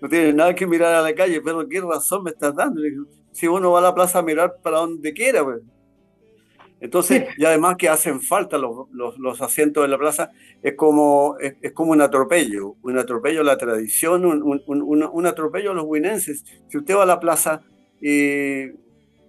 no tiene nada que mirar a la calle, pero ¿qué razón me estás dando? Si uno va a la plaza a mirar para donde quiera, pues. Entonces, y además que hacen falta los, los, asientos de la plaza, es como, es, como un atropello, un atropello a la tradición, un, un, un, atropello a los huinenses. Si usted va a la plaza y,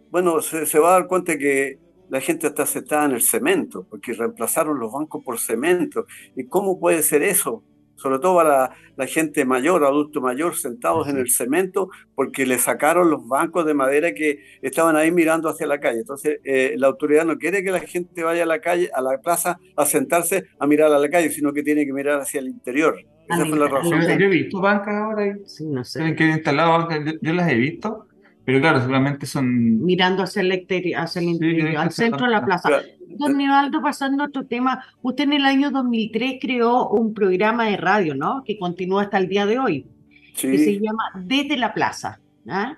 bueno, se, se, va a dar cuenta que la gente está sentada en el cemento, porque reemplazaron los bancos por cemento. ¿Y cómo puede ser eso? Sobre todo para la gente mayor, adulto mayor, sentados en el cemento, porque le sacaron los bancos de madera que estaban ahí mirando hacia la calle. Entonces, eh, la autoridad no quiere que la gente vaya a la calle, a la plaza, a sentarse a mirar a la calle, sino que tiene que mirar hacia el interior. Esa fue la razón. Yo, he visto bancas ahora, sí, no sé. que instalado yo las he visto pero claro, seguramente son... Mirando hacia el, hacia el interior, al centro de la plaza. Don Nivaldo, pasando a otro tema, usted en el año 2003 creó un programa de radio, ¿no? Que continúa hasta el día de hoy, sí. que se llama Desde la Plaza. ¿ah?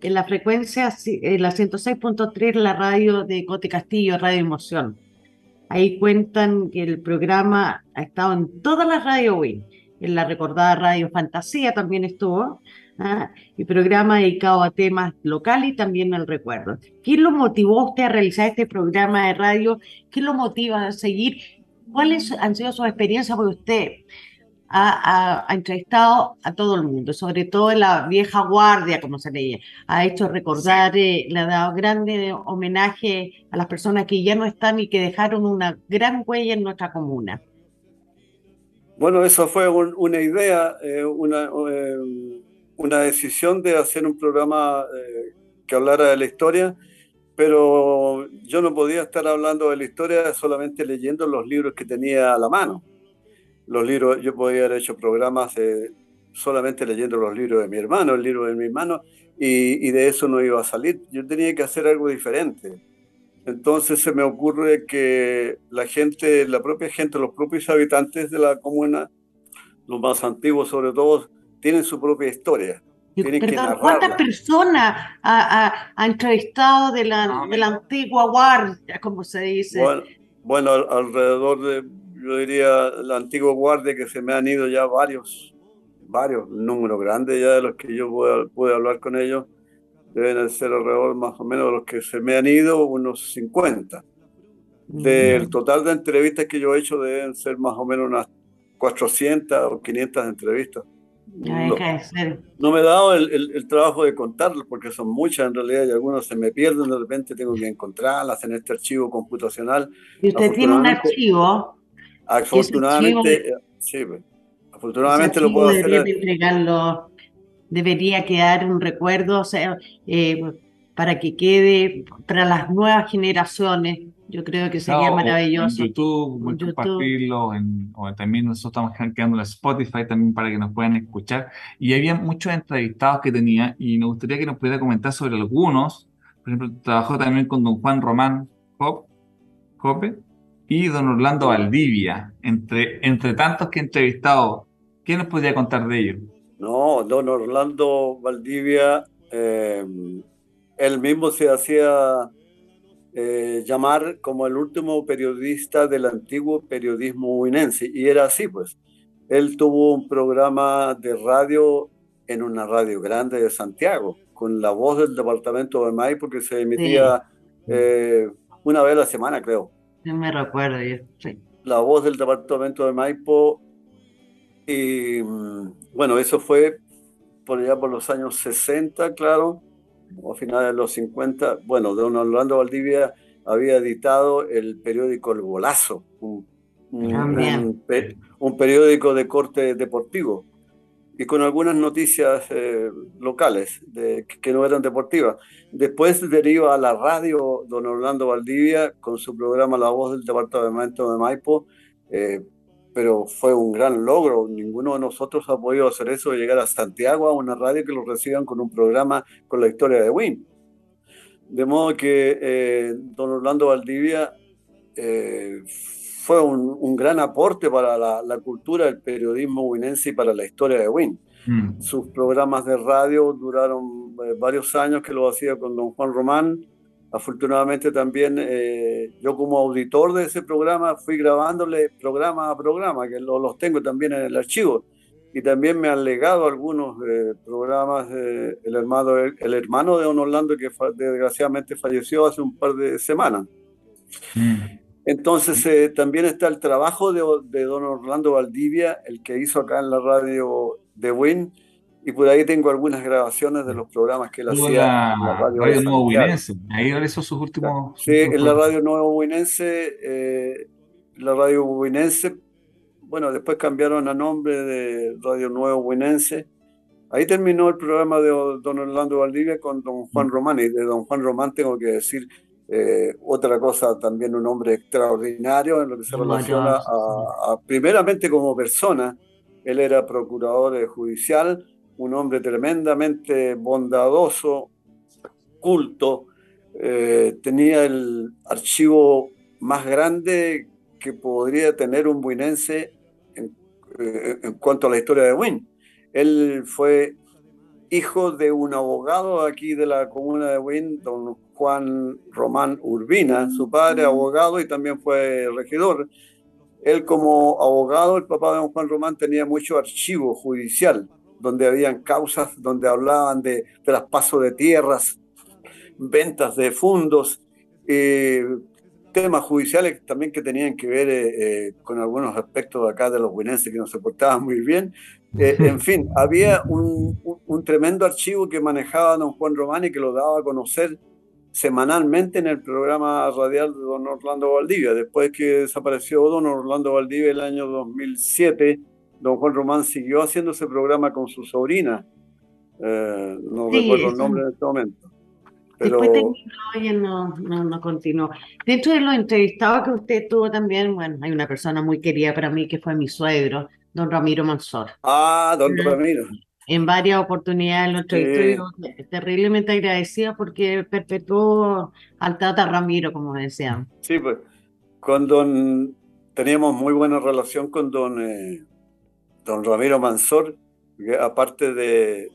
En la frecuencia, en la 106.3, la radio de Cote Castillo, Radio Emoción. Ahí cuentan que el programa ha estado en todas las radios hoy. En la recordada Radio Fantasía también estuvo ¿ah? y programa dedicado a temas locales y también al recuerdo. ¿Qué lo motivó usted a realizar este programa de radio? ¿Qué lo motiva a seguir? ¿Cuáles han sido sus experiencias? Porque usted ha, entrevistado a todo el mundo, sobre todo en la vieja guardia, como se leía. Ha hecho recordar, eh, le ha dado grande homenaje a las personas que ya no están y que dejaron una gran huella en nuestra comuna. Bueno, eso fue una idea, eh, una, eh, una decisión de hacer un programa eh, que hablara de la historia, pero yo no podía estar hablando de la historia solamente leyendo los libros que tenía a la mano. Los libros, yo podía haber hecho programas eh, solamente leyendo los libros de mi hermano, el libro de mi hermano, y, y de eso no iba a salir. Yo tenía que hacer algo diferente. Entonces se me ocurre que la gente, la propia gente, los propios habitantes de la comuna, los más antiguos sobre todo, tienen su propia historia. ¿cuántas personas ha, entrevistado de la, de la antigua guardia, como se dice? Bueno, alrededor de, yo diría, la antigua guardia que se me han ido ya varios, varios, números grandes ya de los que yo pude, hablar con ellos, deben ser alrededor más o menos de los que se me han ido, unos 50. Del total de entrevistas que yo he hecho deben ser más o menos unas 400 o 500 entrevistas. No, me he dado el, trabajo de contarlos porque son muchas en realidad y algunos se me pierden, de repente tengo que encontrarlas en este archivo computacional. ¿Y usted tiene un archivo? Afortunadamente, sí, pues, afortunadamente lo puedo hacer. debería quedar un recuerdo eh, para que quede para las nuevas generaciones yo creo que sería maravilloso. En YouTube, compartirlo, en, o también nosotros estamos creando en Spotify también para que nos puedan escuchar. Y había muchos entrevistados que tenía y me gustaría que nos pudiera comentar sobre algunos. Por ejemplo, trabajó también con don Juan Román Jope y don Orlando Valdivia. Entre, entre tantos que he entrevistado, ¿qué nos podría contar de ellos? No, don Orlando Valdivia, eh, él mismo se hacía eh, llamar como el último periodista del antiguo periodismo huinense. Y era así, pues. Él tuvo un programa de radio en una radio grande de Santiago, con la voz del departamento de Maipo, que se emitía eh, una vez a la semana, creo. No me recuerdo sí. La voz del departamento de Maipo. Y mm, bueno, eso fue por allá por los años 60, claro o finales de los 50, bueno, don Orlando Valdivia había editado el periódico El Golazo, un, un, periódico de corte deportivo, y con algunas noticias eh, locales de, que no eran deportivas. Después deriva a la radio don Orlando Valdivia con su programa La Voz del Departamento de Maipo, eh, pero fue un gran logro. Ninguno de nosotros ha podido hacer eso, llegar a Santiago a una radio que lo reciban con un programa con la historia de Win. De modo que eh, don Orlando Valdivia eh, fue un, gran aporte para la, cultura del periodismo winense y para la historia de Win. Mm. Sus programas de radio duraron eh, varios años que lo hacía con don Juan Román, Afortunadamente también eh, yo como auditor de ese programa fui grabándole programa a programa, que los tengo también en el archivo. Y también me han legado algunos eh, programas, el, hermano, el, hermano de Don Orlando que desgraciadamente falleció hace un par de semanas. Mm. Entonces eh, también está el trabajo de, de, Don Orlando Valdivia, el que hizo acá en la radio de Win, y por ahí tengo algunas grabaciones de los programas que él hacía en la Radio, Nuevo Buinense. Ahí realizó sus últimos. Sí, en la Radio Nuevo Buinense, eh, la Radio Buinense, bueno, después cambiaron a nombre de Radio Nuevo Winense. Ahí terminó el programa de don Orlando Valdivia con don Juan mm. Román, y de don Juan Román tengo que decir eh, otra cosa, también un hombre extraordinario en lo que se relaciona a, primeramente como persona. Él era procurador judicial, un hombre tremendamente bondadoso, culto, eh, tenía el archivo más grande que podría tener un buinense en, eh, en, cuanto a la historia de Win. Él fue hijo de un abogado aquí de la comuna de Win, don Juan Román Urbina, su padre abogado y también fue regidor. Él como abogado, el papá de don Juan Román tenía mucho archivo judicial, donde habían causas, donde hablaban de traspaso de tierras, ventas de fondos, eh, temas judiciales también que tenían que ver eh, eh, con algunos aspectos acá de los buenenses que no se portaban muy bien. en fin, había un, un, tremendo archivo que manejaba don Juan Román y que lo daba a conocer semanalmente en el programa radial de don Orlando Valdivia. Después que desapareció don Orlando Valdivia el año 2007, don Juan Román siguió haciendo ese programa con su sobrina. Eh, no recuerdo el nombre en este momento. Pero... Después no, no, no continuó. Dentro de los entrevistados que usted tuvo también, bueno, hay una persona muy querida para mí que fue mi suegro, don Ramiro Mansor. Ah, don Ramiro en varias oportunidades nuestro sí. terriblemente agradecida porque perpetuó al Tata Ramiro, como decían. Sí, pues con don, teníamos muy buena relación con don, eh, don Ramiro Mansor, aparte de,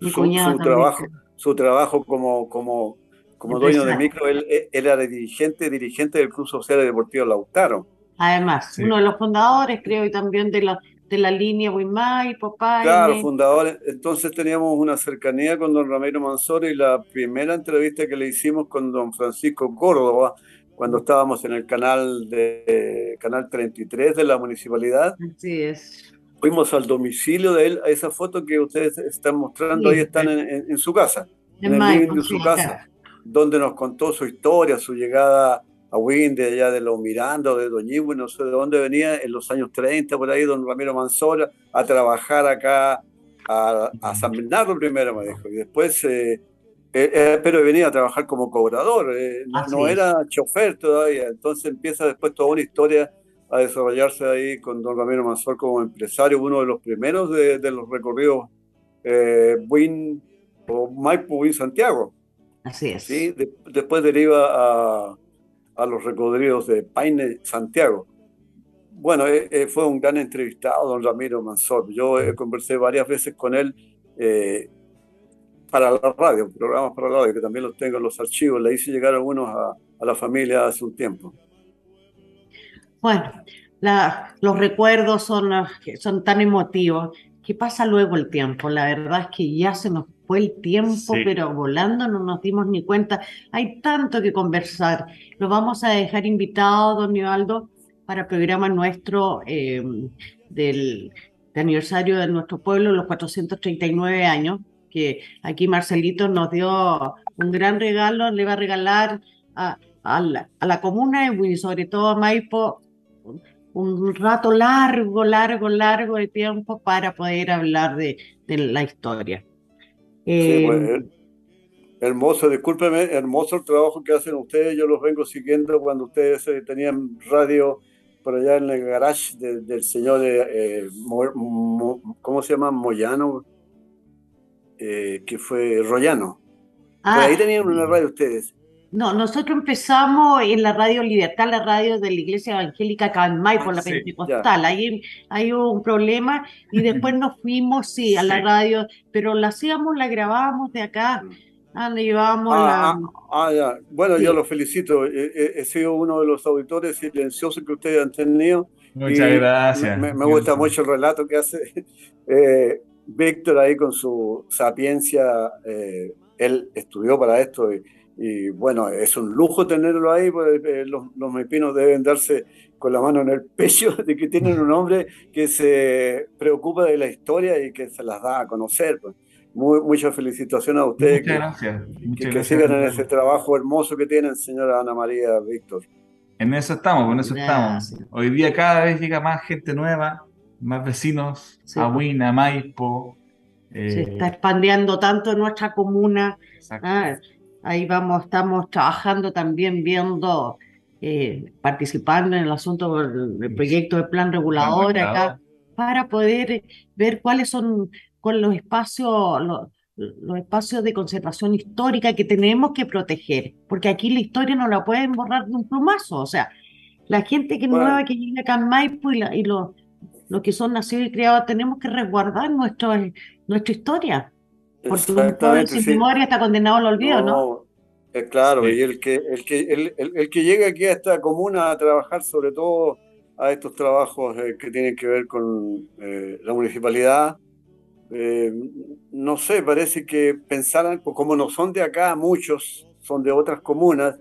su, trabajo, su trabajo como, como, como dueño de micro, él, era dirigente, dirigente del Club Social y Deportivo Lautaro. Además, uno de los fundadores, creo, y también de la de la línea Wimay, Popay. Claro, fundadores. Entonces teníamos una cercanía con don Ramiro Mansor y la primera entrevista que le hicimos con don Francisco Córdoba, cuando estábamos en el canal de canal 33 de la municipalidad. Así es. Fuimos al domicilio de él, a esa foto que ustedes están mostrando, ahí están en, su casa, en, el living de su casa, donde nos contó su historia, su llegada a Win, de allá de los Miranda, de Doñigüe, no sé de dónde venía, en los años 30, por ahí, don Ramiro Manzora, a trabajar acá a, San Bernardo primero, me dijo, y después, eh, eh, eh, pero venía a trabajar como cobrador, no, era chofer todavía, entonces empieza después toda una historia a desarrollarse ahí con don Ramiro Manzor como empresario, uno de los primeros de, los recorridos Win o Maipo Win Santiago. Así es. ¿sí? después deriva a a los recodridos de Paine, Santiago. Bueno, eh, eh, fue un gran entrevistado, don Ramiro Mansor. Yo eh, conversé varias veces con él para la radio, programas para la radio, que también los tengo en los archivos. Le hice llegar algunos a, a la familia hace un tiempo. Bueno, los recuerdos son, son tan emotivos. ¿Qué pasa luego el tiempo? La verdad es que ya se nos fue el tiempo, pero volando no nos dimos ni cuenta. Hay tanto que conversar. Lo vamos a dejar invitado, don Nivaldo, para el programa nuestro eh, del aniversario de nuestro pueblo, los 439 años, aquí Marcelito nos dio un gran regalo, le va a regalar a, la, a la, comuna y sobre todo a Maipo un rato largo, largo, largo de tiempo para poder hablar de, de la historia. Eh, hermoso, discúlpeme, hermoso el trabajo que hacen ustedes. Yo los vengo siguiendo cuando ustedes eh, tenían radio por allá en el garage del señor, eh, ¿cómo se llama? Moyano, que fue Royano. ahí ah. tenían una radio ustedes. No, nosotros empezamos en la radio Libertad, la radio de la Iglesia Evangélica Calmay por la Pentecostal. Ahí, hay un problema y después (laughs) nos fuimos, sí, a la radio, pero la hacíamos, la grabábamos de acá. Mm. Ah, le llevábamos ah, la... ah, ah ya. Bueno, yo lo felicito. He, sido uno de los auditores silenciosos que ustedes han tenido. Muchas gracias. Me, gusta mucho el relato que hace (laughs) eh, Víctor ahí con su sapiencia. Eh, él estudió para esto y, y bueno, es un lujo tenerlo ahí, porque eh, los, los mepinos deben darse con la mano en el pecho de que tienen un hombre que se preocupa de la historia y que se las da a conocer. Pues. Muy, muchas felicitaciones a ustedes. Muchas gracias. que, sigan en ese trabajo hermoso que tienen, señora Ana María Víctor. En eso estamos, en eso Ya, estamos. Hoy día cada vez llega más gente nueva, más vecinos, Sí. Maipo. Se eh, está expandiendo tanto en nuestra comuna. ah, ahí vamos, estamos trabajando también viendo, eh, participando en el asunto del, proyecto de plan regulador acá, para poder ver cuáles son con los espacios, los, los espacios de conservación histórica que tenemos que proteger, porque aquí la historia no la pueden borrar de un plumazo, o sea, la gente que Bueno. nueva que llega acá en Maipo y, la- y los, los que son nacidos y criados tenemos que resguardar nuestro, nuestra historia. Porque un pueblo Exactamente, sin sí. memoria está condenado al olvido, ¿no? No, eh, claro, Sí. y el que, el que, el, el- el que llega aquí a esta comuna a trabajar, sobre todo a estos trabajos eh, que tienen que ver con eh, la municipalidad, eh, no sé, parece que pensaran, pues, como no son de acá, muchos son de otras comunas,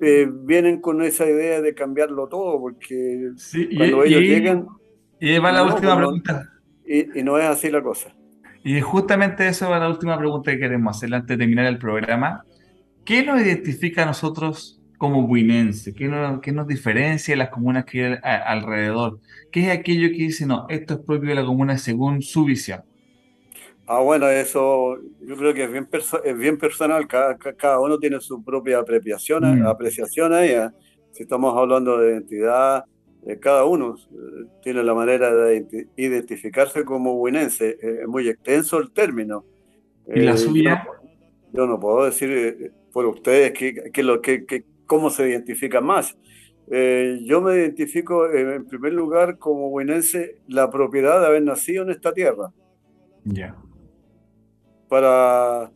eh, vienen con esa idea de cambiarlo todo, porque Sí, y, cuando y ellos ahí- llegan, y va la No, última pues, no. pregunta. y, y no es así la cosa. Y justamente eso va la última pregunta que queremos hacer antes de terminar el programa. ¿Qué nos identifica a nosotros como buinense? ¿Qué nos, qué nos diferencia de las comunas que hay a- alrededor? ¿Qué es aquello que dice, no, esto es propio de la comuna según su visión? Ah, bueno, eso yo creo que es bien, perso- es bien personal, cada, ca- cada uno tiene su propia apreciación, Mm. apreciación ahí. ¿eh? Si estamos hablando de identidad, cada uno eh, tiene la manera de identi- identificarse como buinense. Eh, es muy extenso el término. ¿Y la Eh, yo suya? no- Yo no puedo decir eh, por ustedes que, que lo, que, que- cómo se identifican más. Eh, yo me identifico eh, en primer lugar como buinense la propiedad de haber nacido en esta tierra Ya. para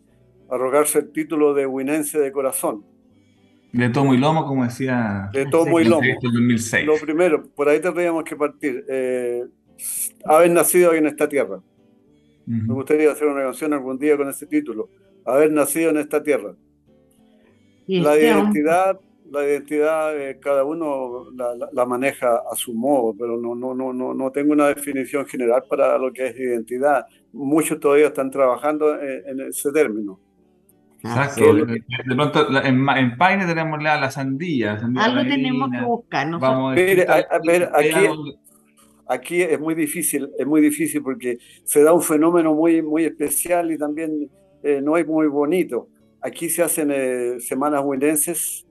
arrogarse el título de Winense de corazón, De tomo y lomo, como decía de tomo y lomo. entrevista del 2006. Lo primero, por ahí tendríamos que partir. eh, haber nacido en esta tierra. Me gustaría hacer una canción algún día con ese título. Haber nacido en esta tierra. Y La este identidad, la identidad eh, cada uno la, la- la maneja a su modo, pero no, no, no, no, no tengo una definición general para lo que es identidad. Muchos todavía están trabajando en, en ese término. Exacto. De, pronto, en, en Paine tenemos la, la sandía. la sandía Algo marina. tenemos que buscar. Nosotros, Vamos a- a ver, aquí- aquí es muy difícil, es muy difícil porque se da un fenómeno muy, muy especial y también eh, no es muy bonito. Aquí se hacen eh, semanas huilenses,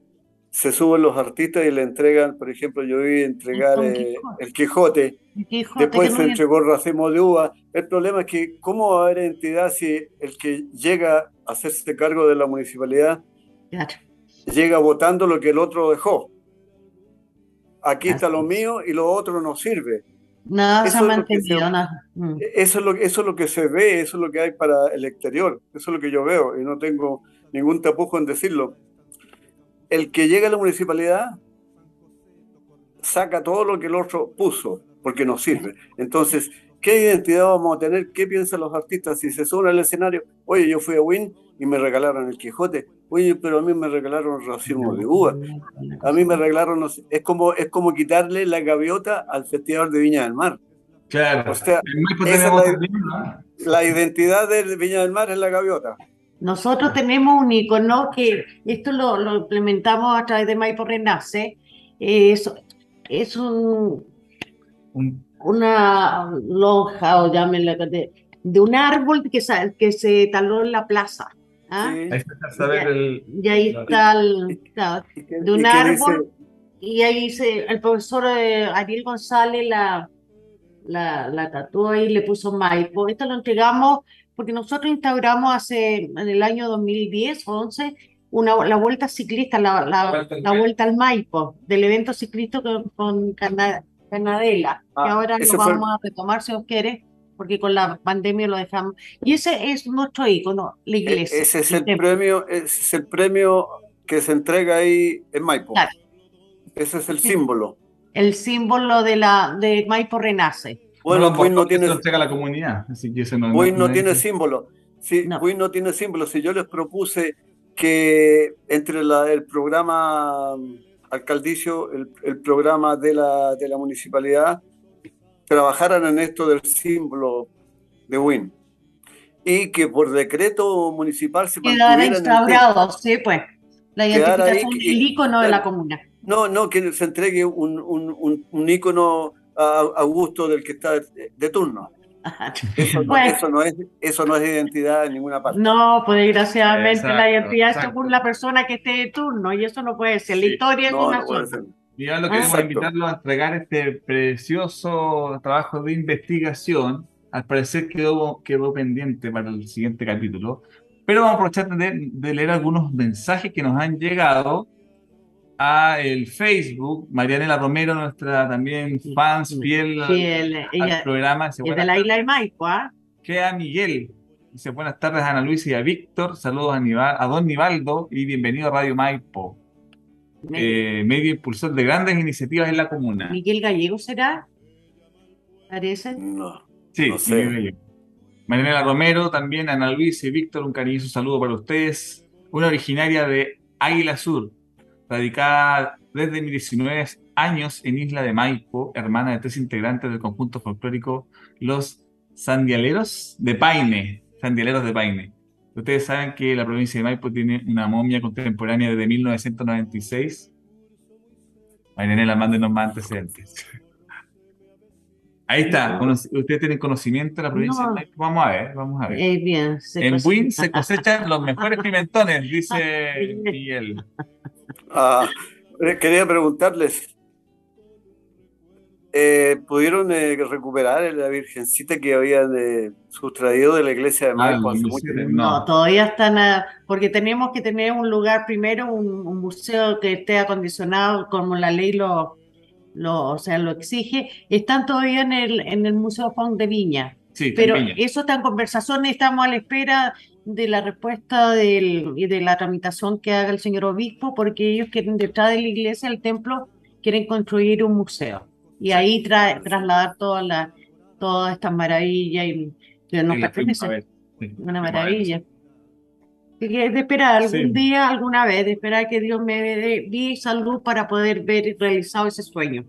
se suben los artistas y le entregan, por ejemplo, yo vi entregar Don eh, Quijote. el Quijote, el Quijote, después se no- entregó el racimo de uva. El problema es que, ¿cómo va a haber entidad si el que llega hacerse cargo de la municipalidad Claro. llega votando lo que el otro dejó? Aquí está lo mío y lo otro no sirve. Se ha Eso es lo que mantenido. se- nada. Mm. Eso es, lo, eso es lo que se ve, eso es lo que hay para el exterior, eso es lo que yo veo y no tengo ningún tapujo en decirlo. El que llega a la municipalidad saca todo lo que el otro puso, porque no sirve. Entonces, ¿qué identidad vamos a tener? ¿Qué piensan los artistas si se suben al escenario? Oye, yo fui a Win y me regalaron el Quijote. Oye, pero a mí me regalaron racimo de uva. A mí me regalaron, no sé, es como, es como quitarle la gaviota al Festival de Viña del Mar. Claro. O sea, esa la- también, ¿no? La identidad de Viña del Mar es la gaviota. Nosotros tenemos un icono que esto lo, lo implementamos a través de Maipo Renace. Es, es un, Un- una lonja, o llámenla, de, de un árbol que, que se taló en la plaza. ¿ah? Sí. ahí a ver el. Y ahí está el, claro, (laughs) ¿Y de un y árbol. dice? Y ahí se, el profesor eh, Ariel González la, la, la tatuó y le puso Maipo. Esto lo entregamos porque nosotros instauramos hace, en el año 2010 o 11, una, la vuelta ciclista, la, la, Vuelta al la Maipo. vuelta al Maipo, del evento ciclista con, con Cana- Canadela, que Ah, ahora lo ese fue vamos a retomar si Dios quiere, porque con la pandemia lo dejamos. Y ese es nuestro icono, la E- iglesia. Ese es el el premio, ese es el premio que se entrega ahí en Maipo. Claro. Ese es el Sí. símbolo. el símbolo de la de Maipo Renace. Bueno, no, Buin no tiene, entrega la comunidad. Así que eso no, no no tiene es- símbolo. Si No. No tiene símbolo, si yo les propuse que entre la- el programa alcaldicio, el, el programa de la, de la municipalidad, trabajaran en esto del símbolo de Win. Y que por decreto municipal se Quedara instaurado, sí, pues, la identificación, y- el icono de la comuna. No, no, que se entregue un, un, un, un ícono a, a gusto del que está de, de turno. (laughs) Eso, no- Bueno. eso no es, eso no es identidad en ninguna parte. No, pues desgraciadamente la Exacto, identidad es exacto. según la persona que esté de turno y eso no puede ser. La Sí. historia es No, una no puede sola. Y ahora lo Ah. queremos invitarlo a entregar este precioso trabajo de investigación. Al parecer quedó, quedó pendiente para el siguiente capítulo. Pero vamos a aprovechar de, de leer algunos mensajes que nos han llegado a el Facebook. Marianela Romero, nuestra también fans fiel al, programa. Dice, es de "Buenas la isla de Maipo, ¿ah? Queda Miguel. Dice, buenas tardes Ana Luisa y a Víctor. Saludos a, a Don Nivaldo y bienvenido a Radio Maipo, eh, medio impulsor de grandes iniciativas en la comuna. Miguel Gallego será, parece. No. Sí, no sé. Miguel Gallego. Marianela Romero, también Ana Luisa y Víctor, un cariñoso saludo para ustedes. Una originaria de Águila Sur, radicada desde mis 19 años en Isla de Maipo, hermana de tres integrantes del conjunto folclórico Los Sandialeros de Paine. Sandialeros de Paine. Ustedes saben que la provincia de Maipo tiene una momia contemporánea desde 1996. Marianela, mándenos más antecedentes. Ahí está. Ustedes tienen conocimiento de la provincia No. de Maipo. Vamos a ver, vamos a ver. Eh, bien. En Buin se cosechan los mejores pimentones, dice (laughs) Miguel. Ah, eh, quería preguntarles, eh, ¿pudieron eh, recuperar la virgencita que habían eh, sustraído de la iglesia de Ah, hace no mucho sé, tiempo? No, No. todavía están, a- porque tenemos que tener un lugar primero, un, un museo que esté acondicionado como la ley lo, lo, o sea, lo exige. Están todavía en el, en el Museo Font de Viña, Sí, pero eso está en conversación, estamos a la espera de la respuesta del, y de la tramitación que haga el señor obispo, porque ellos quieren detrás de la iglesia, el templo, quieren construir un museo y ahí tra- trasladar toda la, todas estas maravillas y que nos pertenecen. Sí, Una maravilla. Así que de esperar algún Sí. día, alguna vez, de esperar que Dios me dé vida y salud para poder ver realizado ese sueño.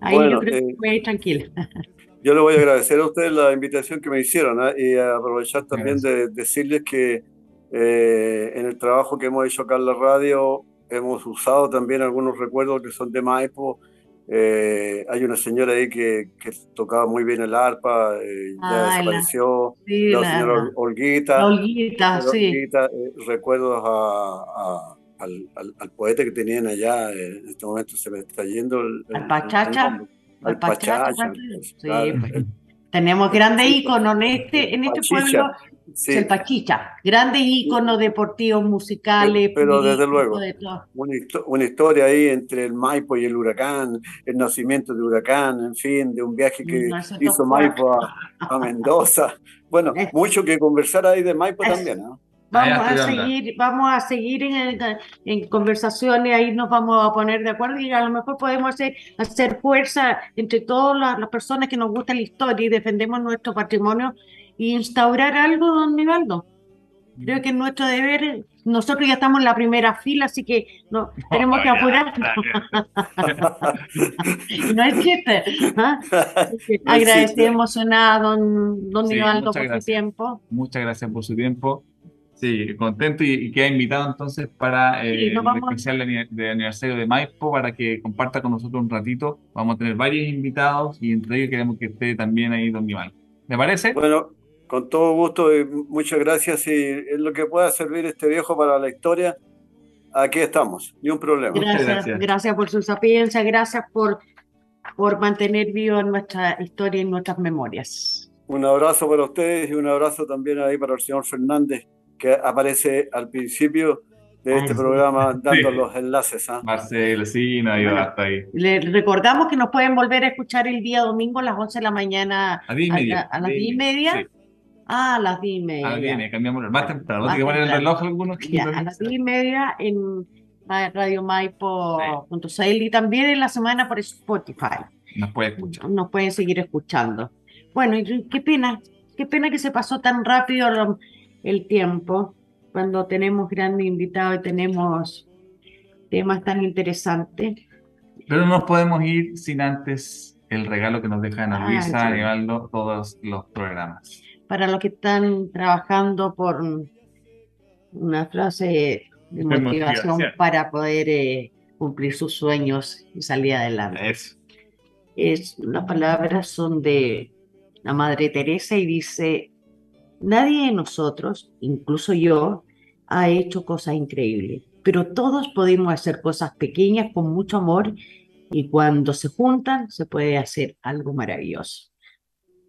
Ahí Bueno, yo creo eh, que voy a ir tranquila. (laughs) Yo le voy a agradecer a ustedes la invitación que me hicieron ¿ah? y aprovechar también de decirles que eh, en el trabajo que hemos hecho acá en la radio hemos usado también algunos recuerdos que son de Maipo. Eh, hay una señora ahí que, que tocaba muy bien el arpa, eh, ya Ah, la- desapareció. Sí, la la, señora Ol- Olguita. la Olguita, sí. Olguita, eh, recuerdos a, a- al, al- al poeta que tenían allá, eh, en este momento se me está yendo el, el- Al Pachacha. Al Pachacha, sí, claro, pues. el- (laughs) Tenemos grandes íconos en este, en este Pachicha, pueblo, sí. es el Pachicha, grandes íconos deportivos, musicales, Pero desde luego. de una, histo- una historia ahí entre el Maipo y el huracán, el nacimiento de huracán, en fin, de un viaje que eso hizo Maipo a, a Mendoza. (laughs) Bueno, mucho que conversar ahí de Maipo también, ¿no? Vamos a seguir, vamos a seguir en, en conversaciones, ahí nos vamos a poner de acuerdo y a lo mejor podemos hacer, hacer fuerza entre todas las, las personas que nos gusta la historia y defendemos nuestro patrimonio e instaurar algo, don Nivaldo. Creo que es nuestro deber, nosotros ya estamos en la primera fila, así que no, tenemos que ya, apurar. (laughs) No es chiste. chiste. Agradecemos emocionada, don, don Sí, Nivaldo, por su tiempo. Muchas gracias por su tiempo. Sí, contento y, y queda invitado entonces para eh, Sí, el especial de, ani- de aniversario de Maipo para que comparta con nosotros un ratito. Vamos a tener varios invitados y entre ellos queremos que esté también ahí Don Iván. ¿Me parece? Bueno, con todo gusto y muchas gracias. Y en lo que pueda servir este viejo para la historia, aquí estamos, ni un problema. Gracias, gracias. gracias por su sapiencia, gracias por, por mantener viva nuestra historia y nuestras memorias. Un abrazo para ustedes y un abrazo también ahí para el señor Fernández, que aparece al principio de este programa dando sí. los enlaces. ¿ah? Marcelo, sí, no, yo hasta ahí. Le recordamos que nos pueden volver a escuchar el día domingo a las 11 de la mañana. A diez y a, media. a- a las 10 y media. Sí, Ah, a las 10 y media. ah, viene, cambiamos el más temprano. No Más hay que poner el reloj algunos que Ya, no a las dicen. 10 y media en ra- radiomaipo.cl y también en la semana por Spotify. Nos puede escuchar. nos pueden seguir escuchando. Bueno, y qué pena, qué pena que se pasó tan rápido lo- el tiempo cuando tenemos grandes invitados y tenemos temas tan interesantes. Pero no nos podemos ir sin antes el regalo que nos deja Ana Ah, Luisa, sí. Aníbaldo, todos los programas. Para los que están trabajando por una frase de motivación motivación. para poder eh, cumplir sus sueños y salir adelante. Eso. Es, las palabras son de la Madre Teresa y dice, nadie de nosotros, incluso yo, ha hecho cosas increíbles, pero todos podemos hacer cosas pequeñas con mucho amor y cuando se juntan se puede hacer algo maravilloso.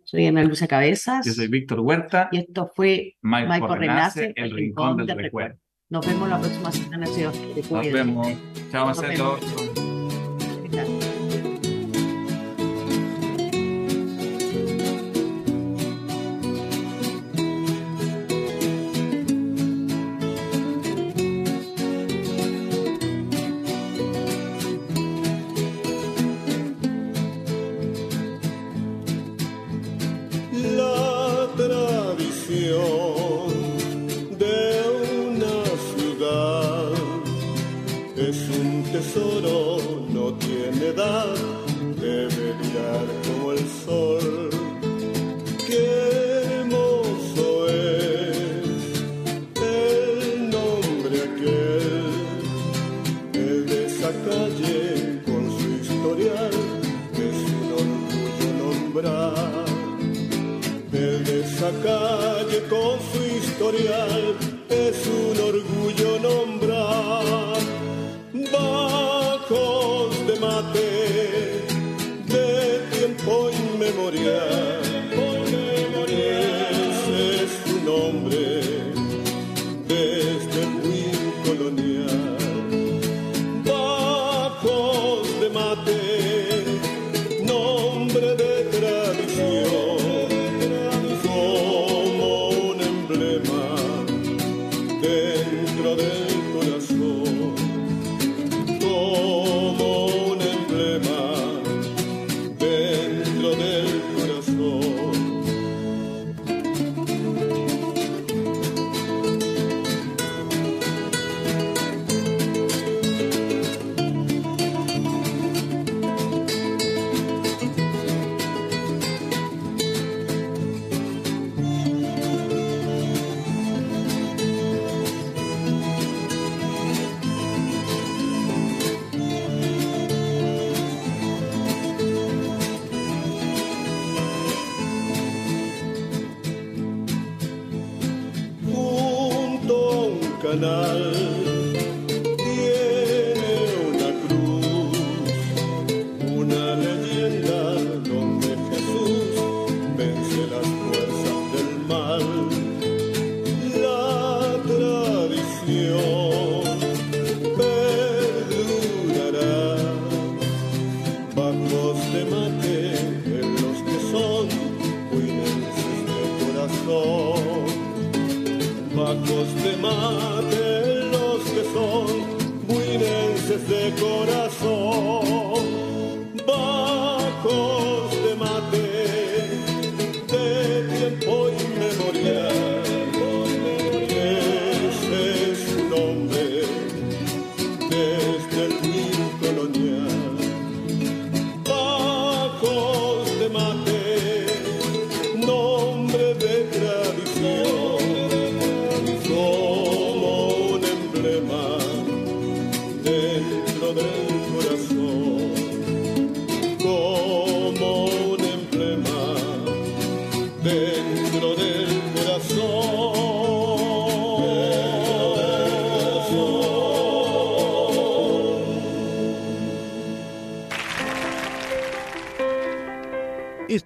Soy Ana Luisa Cabezas. Yo soy Víctor Huerta. Y esto fue Maipo Maipo Renace, Renace, el rincón del recuerdo. Nos vemos la próxima semana, si. Nos vemos. Chao, Marcelo.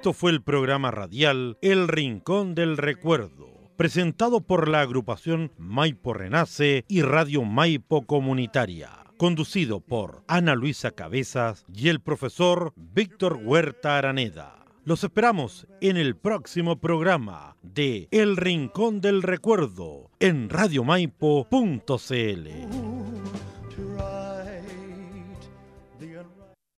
Esto fue el programa radial El Rincón del Recuerdo, presentado por la agrupación Maipo Renace y Radio Maipo Comunitaria, conducido por Ana Luisa Cabezas y el profesor Víctor Huerta Araneda. Los esperamos en el próximo programa de El Rincón del Recuerdo en radiomaipo.cl.